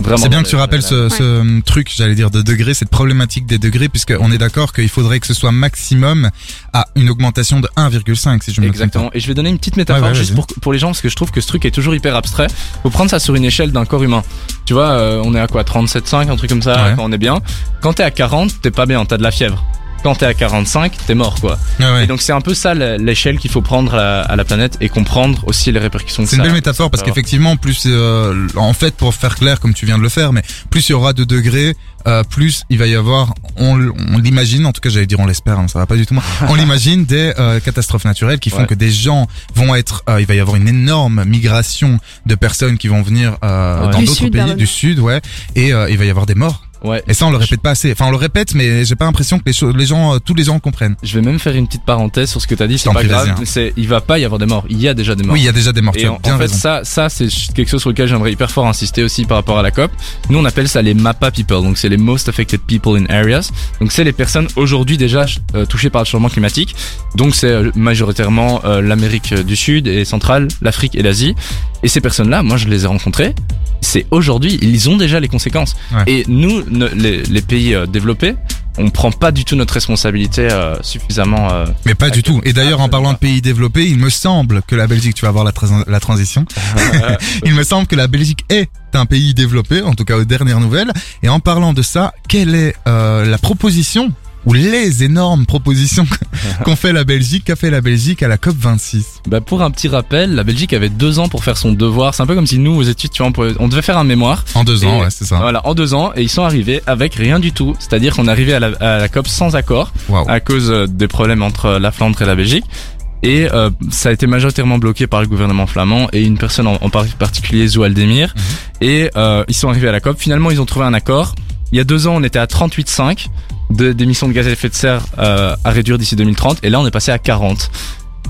Speaker 8: Vraiment.
Speaker 2: C'est bien que tu
Speaker 8: les-
Speaker 2: rappelles ce, ce truc, j'allais dire, de degrés, cette problématique des degrés, puisqu'on est d'accord qu'il faudrait que ce soit maximum à une augmentation de 1,5 si je me trompe
Speaker 8: Exactement. Et je vais donner une petite métaphore
Speaker 2: Ouais, ouais,
Speaker 8: juste pour, pour les gens parce que je trouve que ce truc est toujours hyper abstrait. Faut prendre ça sur une échelle d'un corps humain. Tu vois, euh, on est à quoi 37,5, un truc comme ça,
Speaker 2: Ouais.
Speaker 8: quand on est bien. Quand t'es à 40, t'es pas bien, t'as de la fièvre. Quand t'es à 45, t'es mort quoi.
Speaker 2: Ouais, ouais.
Speaker 8: Et donc c'est un peu ça l'échelle qu'il faut prendre à la, à la planète et comprendre aussi les répercussions
Speaker 2: C'est une belle métaphore parce qu'effectivement, plus euh, en fait, pour faire clair, comme tu viens de le faire, mais plus il y aura de degrés, euh, plus il va y avoir, on, l'imagine, en tout cas, j'allais dire on l'espère, hein, ça va pas du tout. moi. On l'imagine des euh, catastrophes naturelles qui font
Speaker 8: Ouais.
Speaker 2: que des gens vont être, euh, il va y avoir une énorme migration de personnes qui vont venir euh,
Speaker 8: Ouais.
Speaker 2: dans d'autres pays du sud, ouais, et euh, il va y avoir des morts.
Speaker 8: Ouais.
Speaker 2: Et ça, on le répète pas assez. Enfin, on le répète, mais j'ai pas l'impression que les, choses- les gens, euh, tous les gens comprennent.
Speaker 8: Je vais même faire une petite parenthèse sur ce que t'as dit, c'est pas grave.
Speaker 2: hein.
Speaker 8: C'est, il va pas y avoir des morts. Il y a déjà des morts.
Speaker 2: Oui, il y a déjà des morts. tu
Speaker 8: Et
Speaker 2: as
Speaker 8: en,
Speaker 2: bien
Speaker 8: en fait,
Speaker 2: raison.
Speaker 8: ça, ça c'est quelque chose sur lequel j'aimerais hyper fort insister aussi par rapport à la COP. Nous, on appelle ça les MAPA people, donc c'est les Most Affected People in Areas. Donc c'est les personnes aujourd'hui déjà euh, touchées par le changement climatique. Donc c'est euh, majoritairement euh, l'Amérique du Sud et centrale, l'Afrique et l'Asie. Et ces personnes-là, moi, je les ai rencontrées. C'est aujourd'hui, ils ont déjà les conséquences.
Speaker 2: Ouais.
Speaker 8: Et nous, les, les pays euh, développés, on prend pas du tout notre responsabilité euh, suffisamment. euh,
Speaker 2: Mais pas du tout. Et d'ailleurs, en parlant de pays développés, il me semble que la Belgique, tu vas voir la, trans- la transition. il me semble que la Belgique est un pays développé, en tout cas aux dernières nouvelles. Et en parlant de ça, quelle est euh, la proposition ou les énormes propositions qu'ont fait la Belgique, qu'a fait la Belgique à la COP 26
Speaker 8: Bah pour un petit rappel, la Belgique avait deux ans pour faire son devoir. C'est un peu comme si nous aux études, tu vois, on, devait faire un mémoire.
Speaker 2: En deux ans, ouais, c'est ça.
Speaker 8: Voilà, en deux ans, et ils sont arrivés avec rien du tout. C'est-à-dire qu'on est arrivé à la, à la COP sans accord à cause euh, des problèmes entre la Flandre et la Belgique. Et euh, ça a été majoritairement bloqué par le gouvernement flamand et une personne en, en par- particulier, Zoualdemir.
Speaker 2: Mhm.
Speaker 8: Et euh, ils sont arrivés à la COP. Finalement, ils ont trouvé un accord. Il y a deux ans, on était à 38,5 de- d'émissions de gaz à effet de serre euh, à réduire d'ici 2030. Et là, on est passé à 40.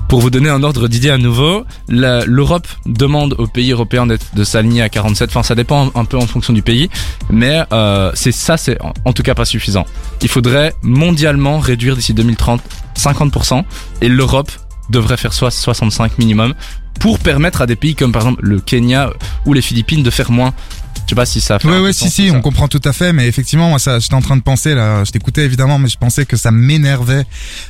Speaker 8: Pour vous donner un ordre d'idée à nouveau, l'Europe demande aux pays européens de s'aligner à 47. Enfin, ça dépend un, peu en fonction du pays, mais euh, c'est ça, c'est en tout cas pas suffisant. Il faudrait mondialement réduire d'ici 2030 50%, et l'Europe devrait faire soit 65 minimum pour permettre à des pays comme par exemple le Kenya ou les Philippines de faire moins. Je sais pas si ça fait.
Speaker 2: Ouais, ouais, si, si, on comprend tout à fait, mais effectivement, moi, ça, j'étais en train de penser, là, je t'écoutais évidemment, mais je pensais que ça m'énervait.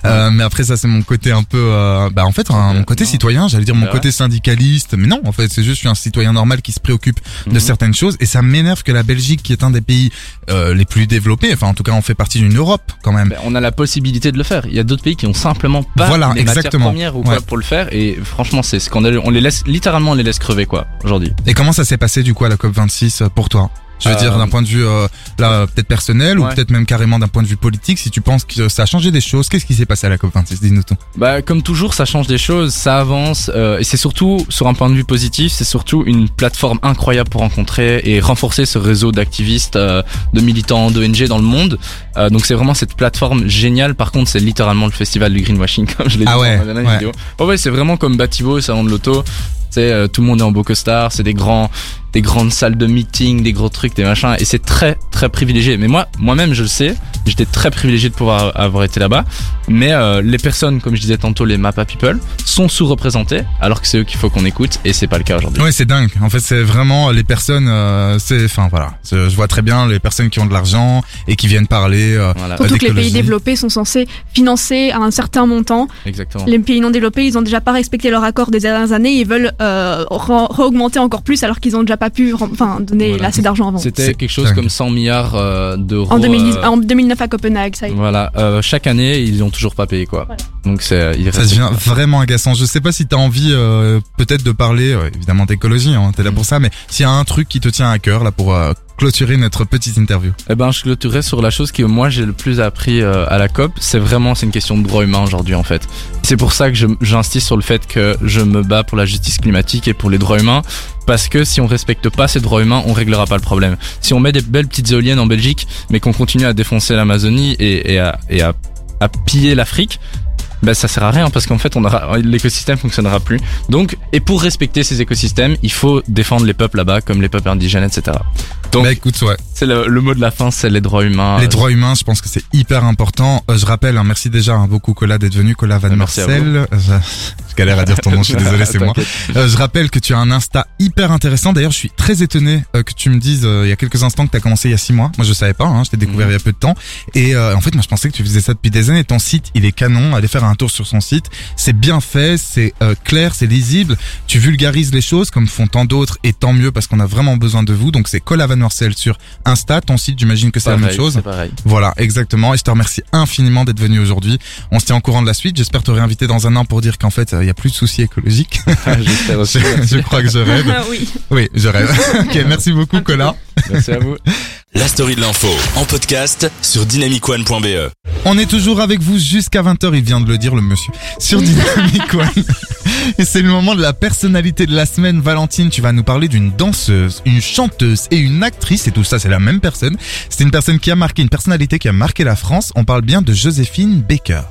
Speaker 2: Euh, mais après, ça, c'est mon côté un peu, euh, bah, en fait, un- mon côté
Speaker 8: non.
Speaker 2: citoyen, j'allais dire mon
Speaker 8: Ouais.
Speaker 2: côté syndicaliste, mais non, en fait, c'est juste, je suis un citoyen normal qui se préoccupe de
Speaker 8: Mhm.
Speaker 2: certaines choses, et ça m'énerve que la Belgique, qui est un des pays euh, les plus développés, enfin, en tout cas, on fait partie d'une Europe, quand même.
Speaker 8: Ben, on a la possibilité de le faire. Il y a d'autres pays qui ont simplement pas
Speaker 2: Voilà,
Speaker 8: les matières
Speaker 2: exactement.
Speaker 8: premières ou quoi
Speaker 2: Ouais.
Speaker 8: pour le faire. Et franchement, c'est scandaleux. On les laisse littéralement, on les laisse crever quoi aujourd'hui.
Speaker 2: Et comment ça s'est passé, du coup, à la COP26 euh, pour toi? Je veux
Speaker 8: Euh,
Speaker 2: dire d'un point de vue euh, là peut-être personnel ou peut-être même carrément d'un point de vue politique si tu penses que ça a changé des choses qu'est-ce qui s'est passé à la COP26 dis-nous tout
Speaker 8: Bah comme toujours, ça change des choses, ça avance euh, et c'est surtout sur un point de vue positif, c'est surtout une plateforme incroyable pour rencontrer et renforcer ce réseau d'activistes, euh, de militants, d'ONG dans le monde. Euh, donc c'est vraiment cette plateforme géniale. Par contre, c'est littéralement le festival du greenwashing comme je l'ai
Speaker 2: Ah
Speaker 8: dit
Speaker 2: ouais,
Speaker 8: dans ma dernière
Speaker 2: ouais.
Speaker 8: vidéo. Ouais ouais, c'est vraiment comme Bativo, salon de l'auto. C'est euh, tout le monde est en beau costard, c'est des grands des grandes salles de meeting, des gros trucs, des machins et c'est très très privilégié. Mais moi moi-même je le sais, j'étais très privilégié de pouvoir avoir été là-bas, mais euh, les personnes comme je disais tantôt les Mappa People sont sous-représentées alors que c'est eux qu'il faut qu'on écoute et c'est pas le cas aujourd'hui.
Speaker 2: Ouais, c'est dingue. En fait, c'est vraiment les personnes. euh, c'est, enfin voilà, je vois très bien les personnes qui ont de l'argent et qui viennent parler. euh,
Speaker 8: Voilà,
Speaker 4: Surtout que les pays développés sont censés financer à un certain montant.
Speaker 8: exactement.
Speaker 4: Les pays non développés, ils ont déjà pas respecté leur accord des dernières années. Ils veulent euh, re- re-augmenter encore plus alors qu'ils ont déjà pas pu enfin, donner
Speaker 8: Voilà.
Speaker 4: assez d'argent avant.
Speaker 8: C'était quelque chose
Speaker 2: dingue.
Speaker 8: comme 100 milliards euh, d'euros.
Speaker 4: En, 2010
Speaker 8: euh,
Speaker 4: en 2009 à Copenhague, ça y est.
Speaker 8: Voilà, euh, chaque année ils ont toujours pas payé quoi.
Speaker 4: Voilà.
Speaker 8: Donc c'est il
Speaker 2: Ça devient vraiment agaçant. Je sais pas si t'as envie, euh, peut-être de parler, euh, évidemment d'écologie, hein, t'es là pour ça, mais s'il y a un truc qui te tient à cœur là pour euh, clôturer notre petite interview.
Speaker 8: Eh ben, je clôturerai sur la chose que moi j'ai le plus appris euh, à la COP. C'est vraiment, c'est une question de droit humain aujourd'hui en fait. C'est pour ça que j'insiste sur le fait que je me bats pour la justice climatique et pour les droits humains. Parce que si on respecte pas ces droits humains, on réglera pas le problème. Si on met des belles petites éoliennes en Belgique, mais qu'on continue à défoncer l'Amazonie et, à piller l'Afrique, ben ça sert à rien parce qu'en fait on aura l'écosystème fonctionnera plus. Donc et pour respecter ces écosystèmes, il faut défendre les peuples là-bas comme les peuples indigènes, etc. Donc
Speaker 2: bah écoute, ouais.
Speaker 8: c'est le, le mot de la fin, c'est les droits humains.
Speaker 2: Les droits humains, je pense que c'est hyper important. Euh, je rappelle, hein, merci déjà hein, beaucoup Cola d'être venu, Cola Van
Speaker 8: merci
Speaker 2: Marcel. Euh, Je, je galère à dire ton nom, je suis désolé, c'est moi. Euh, je rappelle que tu as un Insta hyper intéressant. D'ailleurs, je suis très étonné euh, que tu me dises euh, il y a quelques instants que tu as commencé il y a six mois. Moi, je savais pas. Hein, je t'ai découvert
Speaker 8: Mhm.
Speaker 2: il y a peu de temps. Et euh, en fait, moi, je pensais que tu faisais ça depuis des années. Ton site, il est canon. Allez faire un tour sur son site. C'est bien fait, c'est euh, clair, c'est lisible. Tu vulgarises les choses comme font tant d'autres et tant mieux parce qu'on a vraiment besoin de vous. Donc, c'est Cola Van Marcel sur Insta. Ton site, j'imagine que c'est la même chose.
Speaker 8: C'est pareil.
Speaker 2: Voilà, exactement. Et je te remercie infiniment d'être venu aujourd'hui. On se tient au courant de la suite. J'espère te réinviter dans un an pour dire qu'en fait, euh, il y a plus de soucis écologiques.
Speaker 8: Aussi.
Speaker 2: je, je crois que je rêve.
Speaker 4: Ah oui.
Speaker 2: Oui, je rêve. ok, merci beaucoup, Cola.
Speaker 8: Merci à vous.
Speaker 1: La story de l'info en podcast sur dynamicone.be.
Speaker 2: On est toujours avec vous jusqu'à 20h, il vient de le dire, le monsieur, sur Dynamic One. Et c'est le moment de la personnalité de la semaine. Valentine, tu vas nous parler d'une danseuse, une chanteuse et une actrice, et tout ça, c'est la même personne. C'est une personne qui a marqué, une personnalité qui a marqué la France. On parle bien de Joséphine Baker.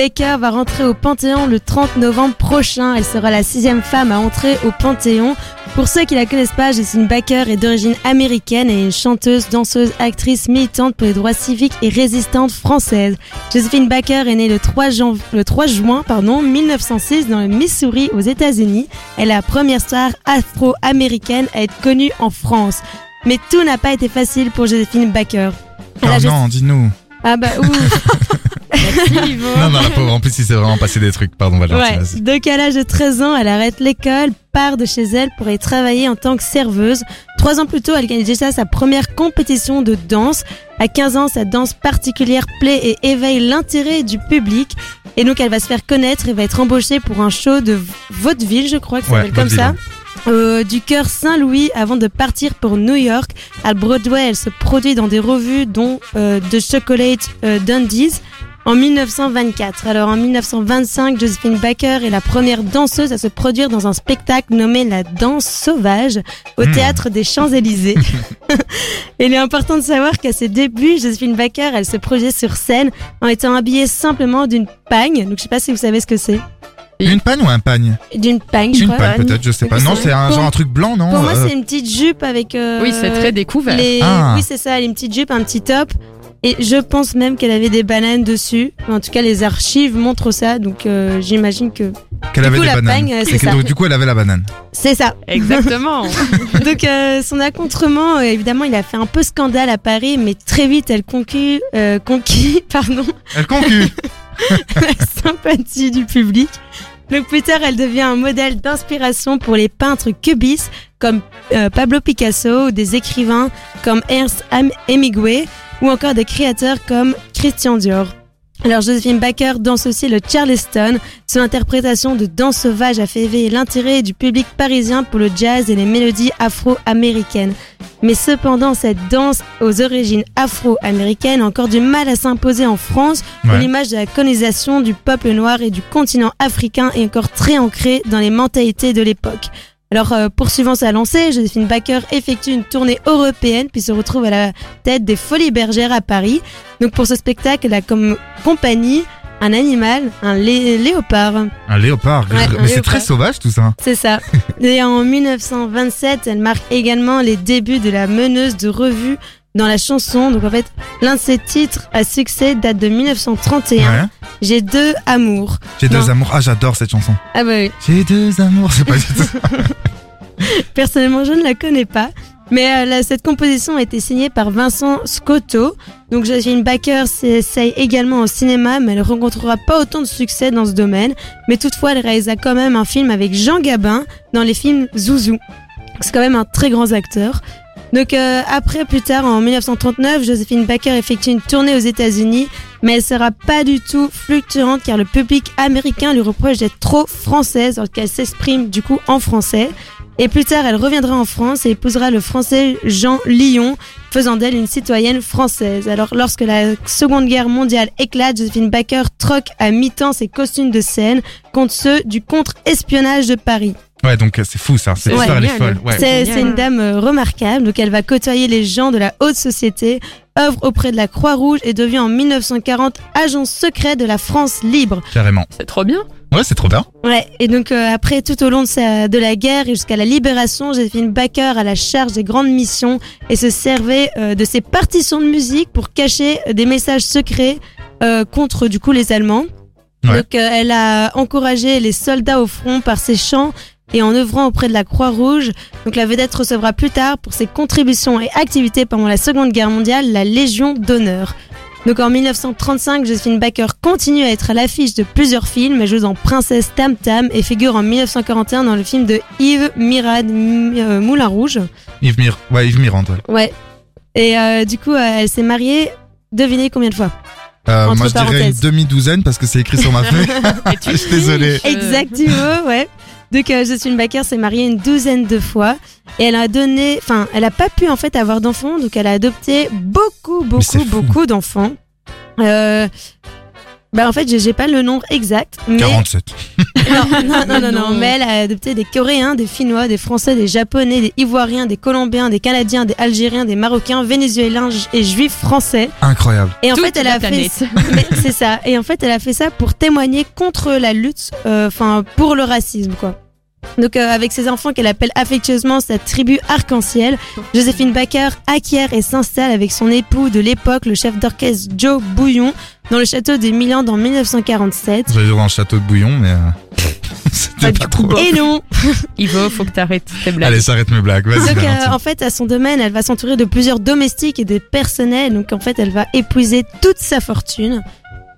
Speaker 3: Baker va rentrer au Panthéon le 30 novembre prochain. Elle sera la sixième femme à entrer au Panthéon. Pour ceux qui la connaissent pas, Josephine Baker est d'origine américaine et une chanteuse, danseuse, actrice militante pour les droits civiques et résistante française. Josephine Baker est née le 3, jan- le 3 juin pardon, 1906 dans le Missouri aux États-Unis. Elle est la première star afro-américaine à être connue en France. Mais tout n'a pas été facile pour Josephine Baker.
Speaker 2: Non, dis-nous.
Speaker 3: Ah bah ouf
Speaker 5: Merci.
Speaker 2: Non, non, la pauvre, en plus, il s'est vraiment passé des trucs. Pardon, Valentin,
Speaker 3: Ouais. Donc à l'âge de 13 ans, elle arrête l'école, part de chez elle pour y travailler en tant que serveuse. Trois ans plus tôt, elle gagne déjà sa première compétition de danse. À 15 ans, sa danse particulière plaît et éveille l'intérêt du public. Et donc elle va se faire connaître et va être embauchée pour un show de vaudeville, je crois que ça
Speaker 2: Ouais,
Speaker 3: s'appelle comme ça. euh, du cœur Saint-Louis avant de partir pour New York. À Broadway, elle se produit dans des revues dont euh, The Chocolate euh, Dundies en 1924. Alors en 1925, Josephine Baker est la première danseuse à se produire dans un spectacle nommé La Danse Sauvage au
Speaker 2: Hmm.
Speaker 3: théâtre des Champs-Élysées. Il est important de savoir qu'à ses débuts, Josephine Baker, elle se produisait sur scène en étant habillée simplement d'une pagne. Donc je sais pas si vous savez ce que c'est.
Speaker 2: Une panne ou un pagne
Speaker 3: D'une pagne, je
Speaker 2: Une
Speaker 3: crois.
Speaker 2: peut-être, je sais pas. Non,
Speaker 3: c'est
Speaker 2: un genre un truc blanc, non
Speaker 3: Pour moi,
Speaker 2: Euh,
Speaker 3: c'est une petite jupe avec. euh,
Speaker 5: Oui, c'est très découvert.
Speaker 3: les-
Speaker 2: Ah.
Speaker 3: Oui, c'est ça, une petite jupe, un petit top. Et je pense même qu'elle avait des bananes dessus. En tout cas, les archives montrent ça, donc euh, j'imagine que
Speaker 2: Qu'elle
Speaker 3: du
Speaker 2: avait
Speaker 3: coup,
Speaker 2: des
Speaker 3: la
Speaker 2: bananes.
Speaker 3: pagne, euh, c'est
Speaker 2: Et que-
Speaker 3: ça.
Speaker 2: donc, du coup, elle avait la banane.
Speaker 3: c'est ça.
Speaker 5: Exactement.
Speaker 3: donc euh, son accontrement, euh, évidemment, il a fait un peu scandale à Paris, mais très vite, elle conquit, euh, conquis, pardon,
Speaker 2: Elle conclut.
Speaker 3: la sympathie du public. Donc plus tard, elle devient un modèle d'inspiration pour les peintres cubistes comme euh, Pablo Picasso ou des écrivains comme Ernst Hemingway ou encore des créateurs comme Christian Dior. Alors Josephine Baker danse aussi le Charleston. Son interprétation de danse sauvage a fait éveiller l'intérêt du public parisien pour le jazz et les mélodies afro-américaines. Mais cependant, cette danse aux origines afro-américaines a encore du mal à s'imposer en France, où
Speaker 2: Ouais.
Speaker 3: l'image de la colonisation du peuple noir et du continent africain est encore très ancrée dans les mentalités de l'époque. Alors, euh, poursuivant sa lancée, Josephine Baker effectue une tournée européenne puis se retrouve à la tête des Folies Bergères à Paris. Donc, pour ce spectacle, elle a comme compagnie un animal, un lé- léopard.
Speaker 2: Un léopard.
Speaker 3: Ouais,
Speaker 2: Mais c'est très sauvage tout ça.
Speaker 3: C'est ça. Et en 1927, elle marque également les débuts de la meneuse de revue dans la chanson. Donc en fait, l'un de ses titres à succès date de 1931.
Speaker 2: Ouais.
Speaker 3: J'ai deux amours.
Speaker 2: J'ai deux
Speaker 3: Non.
Speaker 2: amours. Ah, j'adore cette chanson.
Speaker 3: Ah bah oui.
Speaker 2: J'ai deux amours. C'est pas du tout.
Speaker 3: Personnellement, je ne la connais pas. Mais euh, là, cette composition a été signée par Vincent Scotto. Donc Josephine Baker s'essaye également au cinéma, mais elle ne rencontrera pas autant de succès dans ce domaine. Mais toutefois, elle réalisa quand même un film avec Jean Gabin dans les films Zouzou. C'est quand même un très grand acteur. Donc euh, après, plus tard, en 1939, Josephine Baker effectue une tournée aux États-Unis, mais elle sera pas du tout fluctuante car le public américain lui reproche d'être trop française lorsqu'elle s'exprime du coup en français. Et plus tard, elle reviendra en France et épousera le français Jean Lyon, faisant d'elle une citoyenne française. Alors, lorsque la Seconde Guerre mondiale éclate, Josephine Baker troque à mi-temps ses costumes de scène contre ceux du contre-espionnage de Paris.
Speaker 2: Ouais, donc euh, c'est fou ça. Cette
Speaker 3: Ouais,
Speaker 2: histoire, elle est
Speaker 5: génial.
Speaker 2: folle. Ouais.
Speaker 3: C'est une dame euh, remarquable, donc elle va côtoyer les gens de la haute société, œuvre auprès de la Croix-Rouge et devient en 1940 agent secret de la France libre.
Speaker 2: Carrément.
Speaker 5: C'est trop bien.
Speaker 2: Ouais, c'est trop bien.
Speaker 3: Ouais, et donc euh, après, tout au long de, sa, de la guerre et jusqu'à la libération, Josephine Baker a la charge des grandes missions et se servait euh, de ses partitions de musique pour cacher euh, des messages secrets euh, contre du coup les Allemands.
Speaker 2: Ouais.
Speaker 3: Donc euh, elle a encouragé les soldats au front par ses chants et en œuvrant auprès de la Croix-Rouge. Donc la vedette recevra plus tard pour ses contributions et activités pendant la Seconde Guerre mondiale la Légion d'honneur. Donc en 1935, Josephine Baker continue à être à l'affiche de plusieurs films. Elle joue dans Princesse Tam Tam et figure en 1941 dans le film de Yves Mirad euh, Moulin Rouge.
Speaker 2: Yves Mir. Ouais, Yves Mirand. ouais.
Speaker 3: Ouais. Et euh, du coup, euh, elle s'est mariée. Devinez combien de fois?
Speaker 2: Euh,
Speaker 3: Entre
Speaker 2: moi, je dirais une demi-douzaine parce que c'est écrit sur ma feuille. Je suis désolé.
Speaker 3: Exactement, ouais. Donc euh, Josephine Baker s'est mariée une douzaine de fois et elle a donné, enfin, elle a pas pu en fait avoir d'enfants, donc elle a adopté beaucoup, beaucoup, beaucoup d'enfants. Euh, bah en fait, j'ai- j'ai pas le nombre exact, mais
Speaker 2: 47.
Speaker 3: non, non, non, non, non, mais elle a adopté des Coréens, des Finnois, des Français, des Japonais, des Ivoiriens, des Colombiens, des Canadiens, des Algériens, des Marocains, Vénézuéliens et Juifs français.
Speaker 2: Incroyable.
Speaker 3: Et en
Speaker 5: Toute
Speaker 3: fait, elle a fait,
Speaker 5: planète.
Speaker 3: c'est ça. Et en fait, elle a fait ça pour témoigner contre la lutte, euh, enfin pour le racisme, quoi. Donc, euh, avec ses enfants qu'elle appelle affectueusement sa tribu arc-en-ciel, Joséphine Baker acquiert et s'installe avec son époux de l'époque, le chef d'orchestre Joe Bouillon, dans le château des Milan dans 1947.
Speaker 2: J'allais dire dans le château de Bouillon, mais euh, c'était pas trop.
Speaker 3: Et non
Speaker 5: Ivo, faut que t'arrêtes tes blagues.
Speaker 2: Allez, s'arrête mes blagues. Vas-y,
Speaker 3: Donc, euh, en fait, à son domaine, elle va s'entourer de plusieurs domestiques et des personnels. Donc, en fait, elle va épuiser toute sa fortune.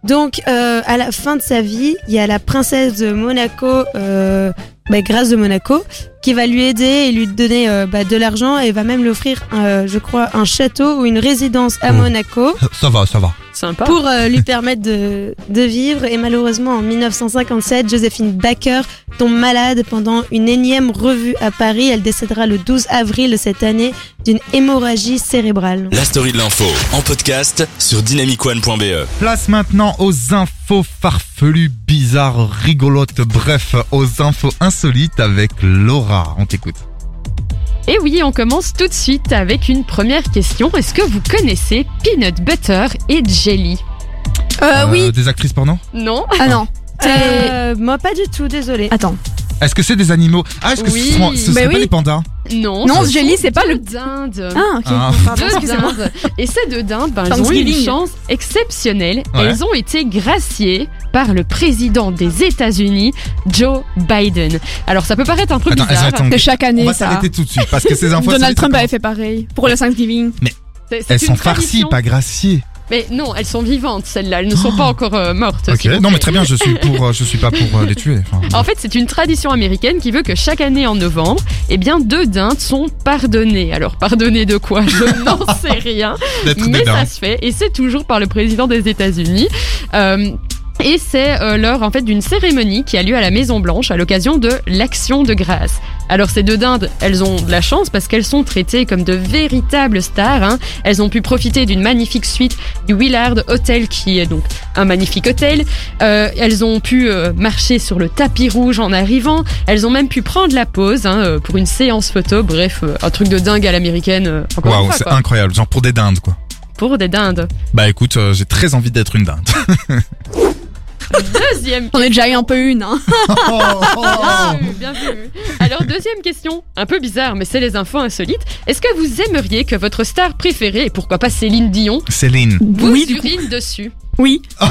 Speaker 3: Donc, euh, à la fin de sa vie, il y a la princesse de Monaco, euh, bah, Grâce de Monaco, qui va lui aider et lui donner euh, bah, de l'argent et va même lui offrir, euh, je crois, un château ou une résidence à
Speaker 2: Oh.
Speaker 3: Monaco
Speaker 2: Ça va, ça va.
Speaker 5: Sympa.
Speaker 3: pour euh, lui permettre de, de vivre. Et malheureusement, en 1957, Joséphine Baker tombe malade pendant une énième revue à Paris. Elle décédera le 12 avril de cette année d'une hémorragie cérébrale.
Speaker 1: La story de l'info en podcast sur dynamicone.be.
Speaker 2: Place maintenant aux infos farfelues, bizarres, rigolotes, bref, aux infos insolites avec Laura. On t'écoute.
Speaker 5: Et oui, on commence tout de suite avec une première question. Est-ce que vous connaissez Peanut Butter et Jelly
Speaker 4: Euh, oui.
Speaker 2: Des actrices porno
Speaker 5: Non
Speaker 4: Ah non. C'est-
Speaker 3: Euh, moi, pas du tout, désolé.
Speaker 4: Attends.
Speaker 2: Est-ce que c'est des animaux Ah, est-ce que
Speaker 5: Oui.
Speaker 2: ce, sont- ce
Speaker 4: Bah
Speaker 2: serait
Speaker 4: oui.
Speaker 2: pas les pandas
Speaker 5: Non.
Speaker 4: Non,
Speaker 5: ce
Speaker 4: Jelly,
Speaker 5: sont
Speaker 4: c'est pas le-
Speaker 5: deux dindes.
Speaker 4: Ah, ok.
Speaker 2: Ah.
Speaker 4: Pardon,
Speaker 5: Deux
Speaker 4: excusez-moi.
Speaker 5: dindes. Et ces deux dindes, ben, elles ont eu une
Speaker 4: Thanksgiving.
Speaker 5: chance exceptionnelle.
Speaker 2: Ouais.
Speaker 5: Elles ont été graciées par le président des États-Unis, Joe Biden. Alors ça peut paraître un peu
Speaker 2: Attends,
Speaker 5: bizarre.
Speaker 2: attends,
Speaker 4: Que chaque
Speaker 2: on
Speaker 4: année,
Speaker 2: va
Speaker 4: ça.
Speaker 2: s'arrêter tout de suite parce que ces infos.
Speaker 4: Donald Trump avait fait pareil pour le Thanksgiving.
Speaker 5: C'est
Speaker 2: Elles sont farcies, pas graciées.
Speaker 5: Mais non, elles sont vivantes, celles-là. Elles ne sont pas encore euh, mortes.
Speaker 2: Ok.
Speaker 5: s'il vous
Speaker 2: Non, mais très bien. Je suis pour. euh, Je suis pas pour euh, les tuer. Enfin,
Speaker 5: En fait, c'est une tradition américaine qui veut que chaque année en novembre, eh bien, deux dindes sont pardonnées. Alors, pardonnées de quoi? Je n'en sais rien. mais ça se fait et c'est toujours par le président des États-Unis. Et c'est euh, lors en fait d'une cérémonie qui a lieu à la Maison Blanche à l'occasion de l'Action de grâce. Alors ces deux dindes, elles ont de la chance parce qu'elles sont traitées comme de véritables stars. hein. Elles ont pu profiter d'une magnifique suite du Willard Hotel qui est donc un magnifique hôtel. Euh, elles ont pu euh, marcher sur le tapis rouge en arrivant. Elles ont même pu prendre la pause hein, euh, pour une séance photo. Bref, un truc de dingue à l'américaine.
Speaker 2: Waouh, c'est incroyable. Genre pour des dindes, quoi.
Speaker 5: Pour des dindes.
Speaker 2: Bah écoute, j'ai très envie d'être une dinde.
Speaker 5: Deuxième
Speaker 4: J'en ai déjà eu un peu une. Hein.
Speaker 5: Bien vu, bien vu. Alors, deuxième question, un peu bizarre, mais c'est les infos insolites. Est-ce que vous aimeriez que votre star préférée, et pourquoi pas Céline Dion,
Speaker 2: Céline.
Speaker 5: vous
Speaker 4: Oui, du coup.
Speaker 5: urine dessus?
Speaker 4: Oui.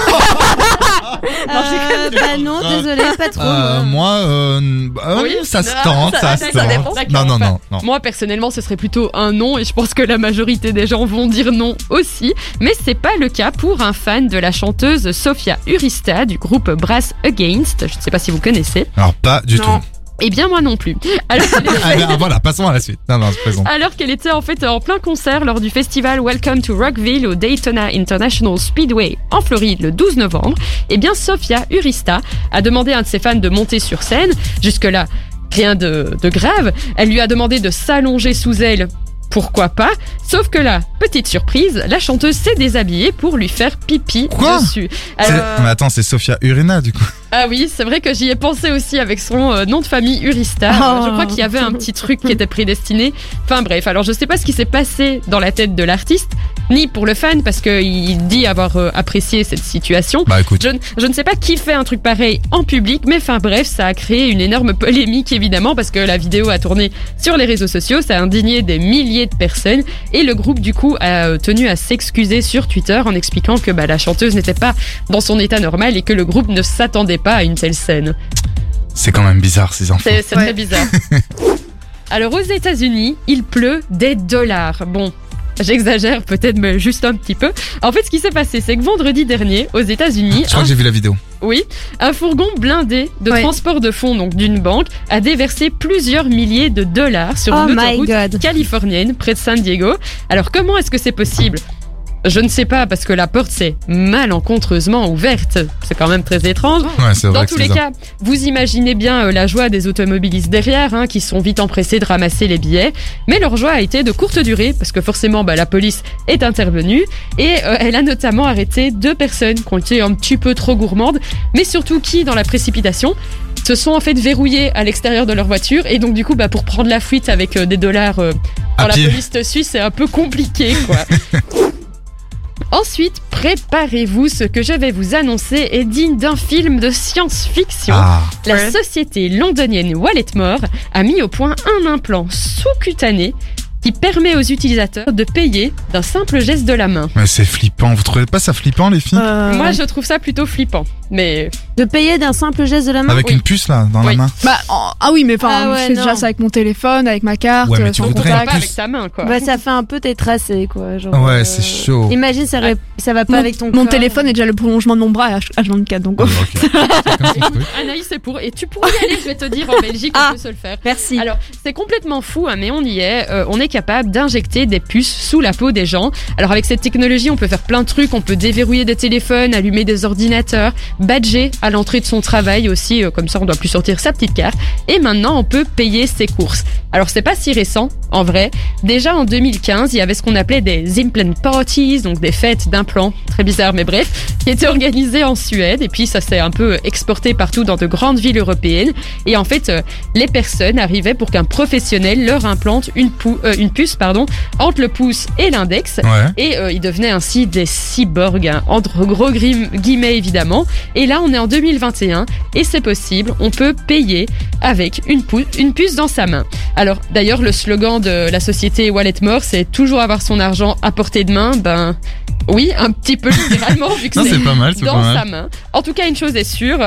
Speaker 3: Euh, bah non, désolé, pas trop.
Speaker 2: Euh,
Speaker 3: moi.
Speaker 2: euh, bah,
Speaker 5: Oui.
Speaker 2: ça se tente, ça,
Speaker 5: ça-
Speaker 2: se
Speaker 5: ça dépend.
Speaker 2: Non, non, non, non.
Speaker 5: Moi, personnellement, ce serait plutôt un non, et je pense que la majorité des gens vont dire non aussi. Mais c'est pas le cas pour un fan de la chanteuse Sofia Urista du groupe Brass Against. Je ne sais pas si vous connaissez.
Speaker 2: Alors pas du
Speaker 4: Non.
Speaker 2: tout.
Speaker 5: Eh bien, moi non plus. Alors,
Speaker 2: Ah, ben, voilà, passons à la suite. Non, non.
Speaker 5: Alors qu'elle était en fait en plein concert lors du festival Welcome to Rockville au Daytona International Speedway en Floride le 12 novembre, eh bien Sofia Urista a demandé à un de ses fans de monter sur scène. Jusque-là, rien de, de grave. Elle lui a demandé de s'allonger sous elle. Pourquoi pas? Sauf que là, petite surprise, la chanteuse s'est déshabillée pour lui faire pipi
Speaker 2: Quoi?
Speaker 5: dessus. Alors-
Speaker 2: Mais attends, c'est Sofia Urena du coup.
Speaker 5: Ah oui, c'est vrai que j'y ai pensé aussi avec son euh, nom de famille Urista.
Speaker 3: Oh.
Speaker 5: Je crois qu'il y avait un petit truc qui était prédestiné. Enfin bref, alors je sais pas ce qui s'est passé dans la tête de l'artiste, ni pour le fan, parce qu'il dit avoir euh, apprécié cette situation.
Speaker 2: Bah écoute.
Speaker 5: Je, ne- je ne sais pas qui fait un truc pareil en public, mais enfin bref, ça a créé une énorme polémique évidemment, parce que la vidéo a tourné sur les réseaux sociaux, ça a indigné des milliers de personnes, et le groupe du coup a euh, tenu à s'excuser sur Twitter en expliquant que bah, la chanteuse n'était pas dans son état normal et que le groupe ne s'attendait pas à une telle scène.
Speaker 2: C'est quand même bizarre ces enfants.
Speaker 5: C'est très bizarre. Alors aux États-Unis, il pleut des dollars. Bon. J'exagère peut-être, mais juste un petit peu. En fait, ce qui s'est passé, c'est que vendredi dernier, aux États-Unis,
Speaker 2: Je crois
Speaker 5: un
Speaker 2: que j'ai vu la vidéo.
Speaker 5: oui, un fourgon blindé de
Speaker 4: Ouais.
Speaker 5: transport de fonds donc d'une banque a déversé plusieurs milliers de dollars sur
Speaker 3: Oh
Speaker 5: une
Speaker 3: my
Speaker 5: autoroute californienne près de San Diego. Alors comment est-ce que c'est possible? Je ne sais pas parce que la porte s'est malencontreusement ouverte. C'est quand même très étrange.
Speaker 2: Ouais, c'est vrai
Speaker 5: Dans tous les cas, vous imaginez bien euh, la joie des automobilistes derrière, hein, qui sont vite empressés de ramasser les billets. Mais leur joie a été de courte durée, parce que forcément, bah, la police est intervenue, et euh, elle a notamment arrêté deux personnes qui ont été un petit peu trop gourmandes, mais surtout qui, dans la précipitation, se sont en fait verrouillés à l'extérieur de leur voiture, et donc du coup, bah, pour prendre la fuite avec euh, des dollars dans la police suisse, c'est un peu compliqué, quoi. Ensuite, préparez-vous, ce que je vais vous annoncer est digne d'un film de science-fiction.
Speaker 2: Ah,
Speaker 5: La société londonienne Walletmore a mis au point un implant sous-cutané qui permet aux utilisateurs de payer d'un simple geste de la main.
Speaker 2: mais c'est flippant. Vous trouvez pas ça flippant les filles?
Speaker 3: Euh,
Speaker 5: Moi, je trouve ça plutôt flippant. Mais
Speaker 3: De payer d'un simple geste de la main
Speaker 2: Avec
Speaker 5: oui.
Speaker 2: une puce là dans
Speaker 5: Oui.
Speaker 2: la main.
Speaker 4: Bah, en- ah oui, mais enfin,
Speaker 3: Ah ouais,
Speaker 4: je fais
Speaker 3: non.
Speaker 4: déjà ça avec mon téléphone, avec ma carte,
Speaker 2: Ouais, mais
Speaker 4: euh,
Speaker 2: tu
Speaker 4: sans
Speaker 2: voudrais
Speaker 5: Pas
Speaker 4: contact.
Speaker 2: plus.
Speaker 5: avec ta main, quoi.
Speaker 3: Bah, ça fait un peu tes tracés, quoi. Genre,
Speaker 2: Ouais,
Speaker 3: euh,
Speaker 2: c'est chaud.
Speaker 3: Imagine, ça, ça va pas
Speaker 4: Mon-
Speaker 3: avec ton
Speaker 4: Mon
Speaker 3: corps.
Speaker 4: téléphone est déjà le prolongement de mon bras à H24, donc.
Speaker 2: Ah, ok. Chacun son truc.
Speaker 5: Anaïs, c'est pour. Et tu pourrais y aller, je vais te dire, en Belgique,
Speaker 4: Ah.
Speaker 5: on peut se le faire.
Speaker 4: Merci.
Speaker 5: Alors, c'est complètement fou, hein, mais on y est. Euh, on est capable d'injecter des puces sous la peau des gens. Alors, avec cette technologie, on peut faire plein de trucs. On peut déverrouiller des téléphones, allumer des ordinateurs, badger à l'entrée de son travail aussi. euh, comme ça, on doit plus sortir sa petite carte. Et maintenant, on peut payer ses courses. Alors, c'est pas si récent, en vrai. Déjà en 2015, il y avait ce qu'on appelait des implant parties, donc des fêtes d'implants. Très bizarre, mais bref, qui étaient organisées en Suède. Et puis, ça s'est un peu exporté partout dans de grandes villes européennes. Et en fait, euh, les personnes arrivaient pour qu'un professionnel leur implante une, pou- euh, une puce pardon, entre le pouce et l'index.
Speaker 2: Ouais.
Speaker 5: Et euh, ils devenaient ainsi des cyborgs, hein, entre gros guillemets évidemment. Et là, on est en 2021 et c'est possible, on peut payer avec une, puce dans sa main. Alors d'ailleurs, le slogan de la société Walletmore, c'est toujours avoir son argent à portée de main. Ben oui, un petit peu littéralement, vu que c'est
Speaker 2: pas
Speaker 5: dans
Speaker 2: pas mal.
Speaker 5: sa main. En tout cas, une chose est sûre.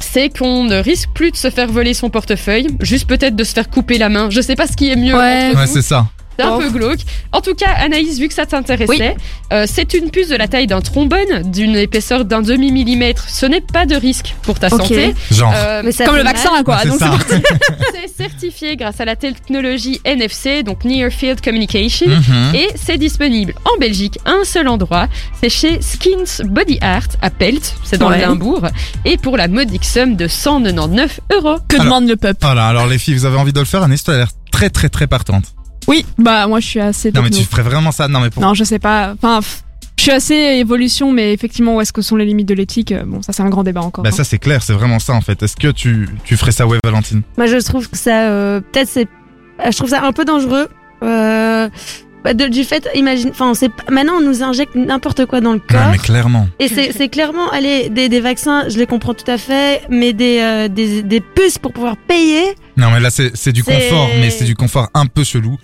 Speaker 5: C'est qu'on ne risque plus de se faire voler son portefeuille, juste peut-être de se faire couper la main. Je sais pas ce qui est mieux.
Speaker 4: Ouais.
Speaker 2: c'est ça.
Speaker 5: C'est un peu glauque. En tout cas, Anaïs, vu que ça t'intéressait, euh, c'est une puce de la taille d'un trombone, d'une épaisseur d'un demi-millimètre. Ce n'est pas de risque pour ta santé.
Speaker 2: Genre.
Speaker 5: Euh,
Speaker 3: Mais ça
Speaker 4: Comme le
Speaker 3: mal.
Speaker 4: vaccin, quoi.
Speaker 2: Ouais, c'est
Speaker 5: certifié grâce à la technologie NFC, donc Near Field Communication.
Speaker 2: Mhm.
Speaker 5: Et c'est disponible en Belgique, à un seul endroit. C'est chez Skins Body Art à Pelt, c'est dans
Speaker 4: Ouais.
Speaker 5: le Limbourg. Et pour la modique somme de 199 euros.
Speaker 4: que
Speaker 2: Alors-
Speaker 4: demande le peuple?
Speaker 2: Voilà, alors les filles, vous avez envie de le faire? Anaïs, toi, elle a l'air très très très partante.
Speaker 4: Oui, bah moi je suis assez
Speaker 2: Non mais tu ferais vraiment ça Non mais pour...
Speaker 4: Non, je sais pas. Enfin, pff, je suis assez évolution, mais effectivement, où est-ce que sont les limites de l'éthique euh, Bon, ça c'est un grand débat encore.
Speaker 2: Bah
Speaker 4: hein.
Speaker 2: ça c'est clair, c'est vraiment ça en fait. Est-ce que tu, tu ferais ça ouais Valentine?
Speaker 3: Moi, je trouve que ça, euh, peut-être c'est, je trouve ça un peu dangereux. Euh, bah, de- du fait, imagine, enfin, c'est maintenant on nous injecte n'importe quoi dans le corps.
Speaker 2: Non mais clairement.
Speaker 3: Et c'est, c'est clairement, allez, des, des vaccins, je les comprends tout à fait, mais des, euh, des, des puces pour pouvoir payer.
Speaker 2: Non mais là c'est c'est du confort, mais c'est du confort un peu chelou.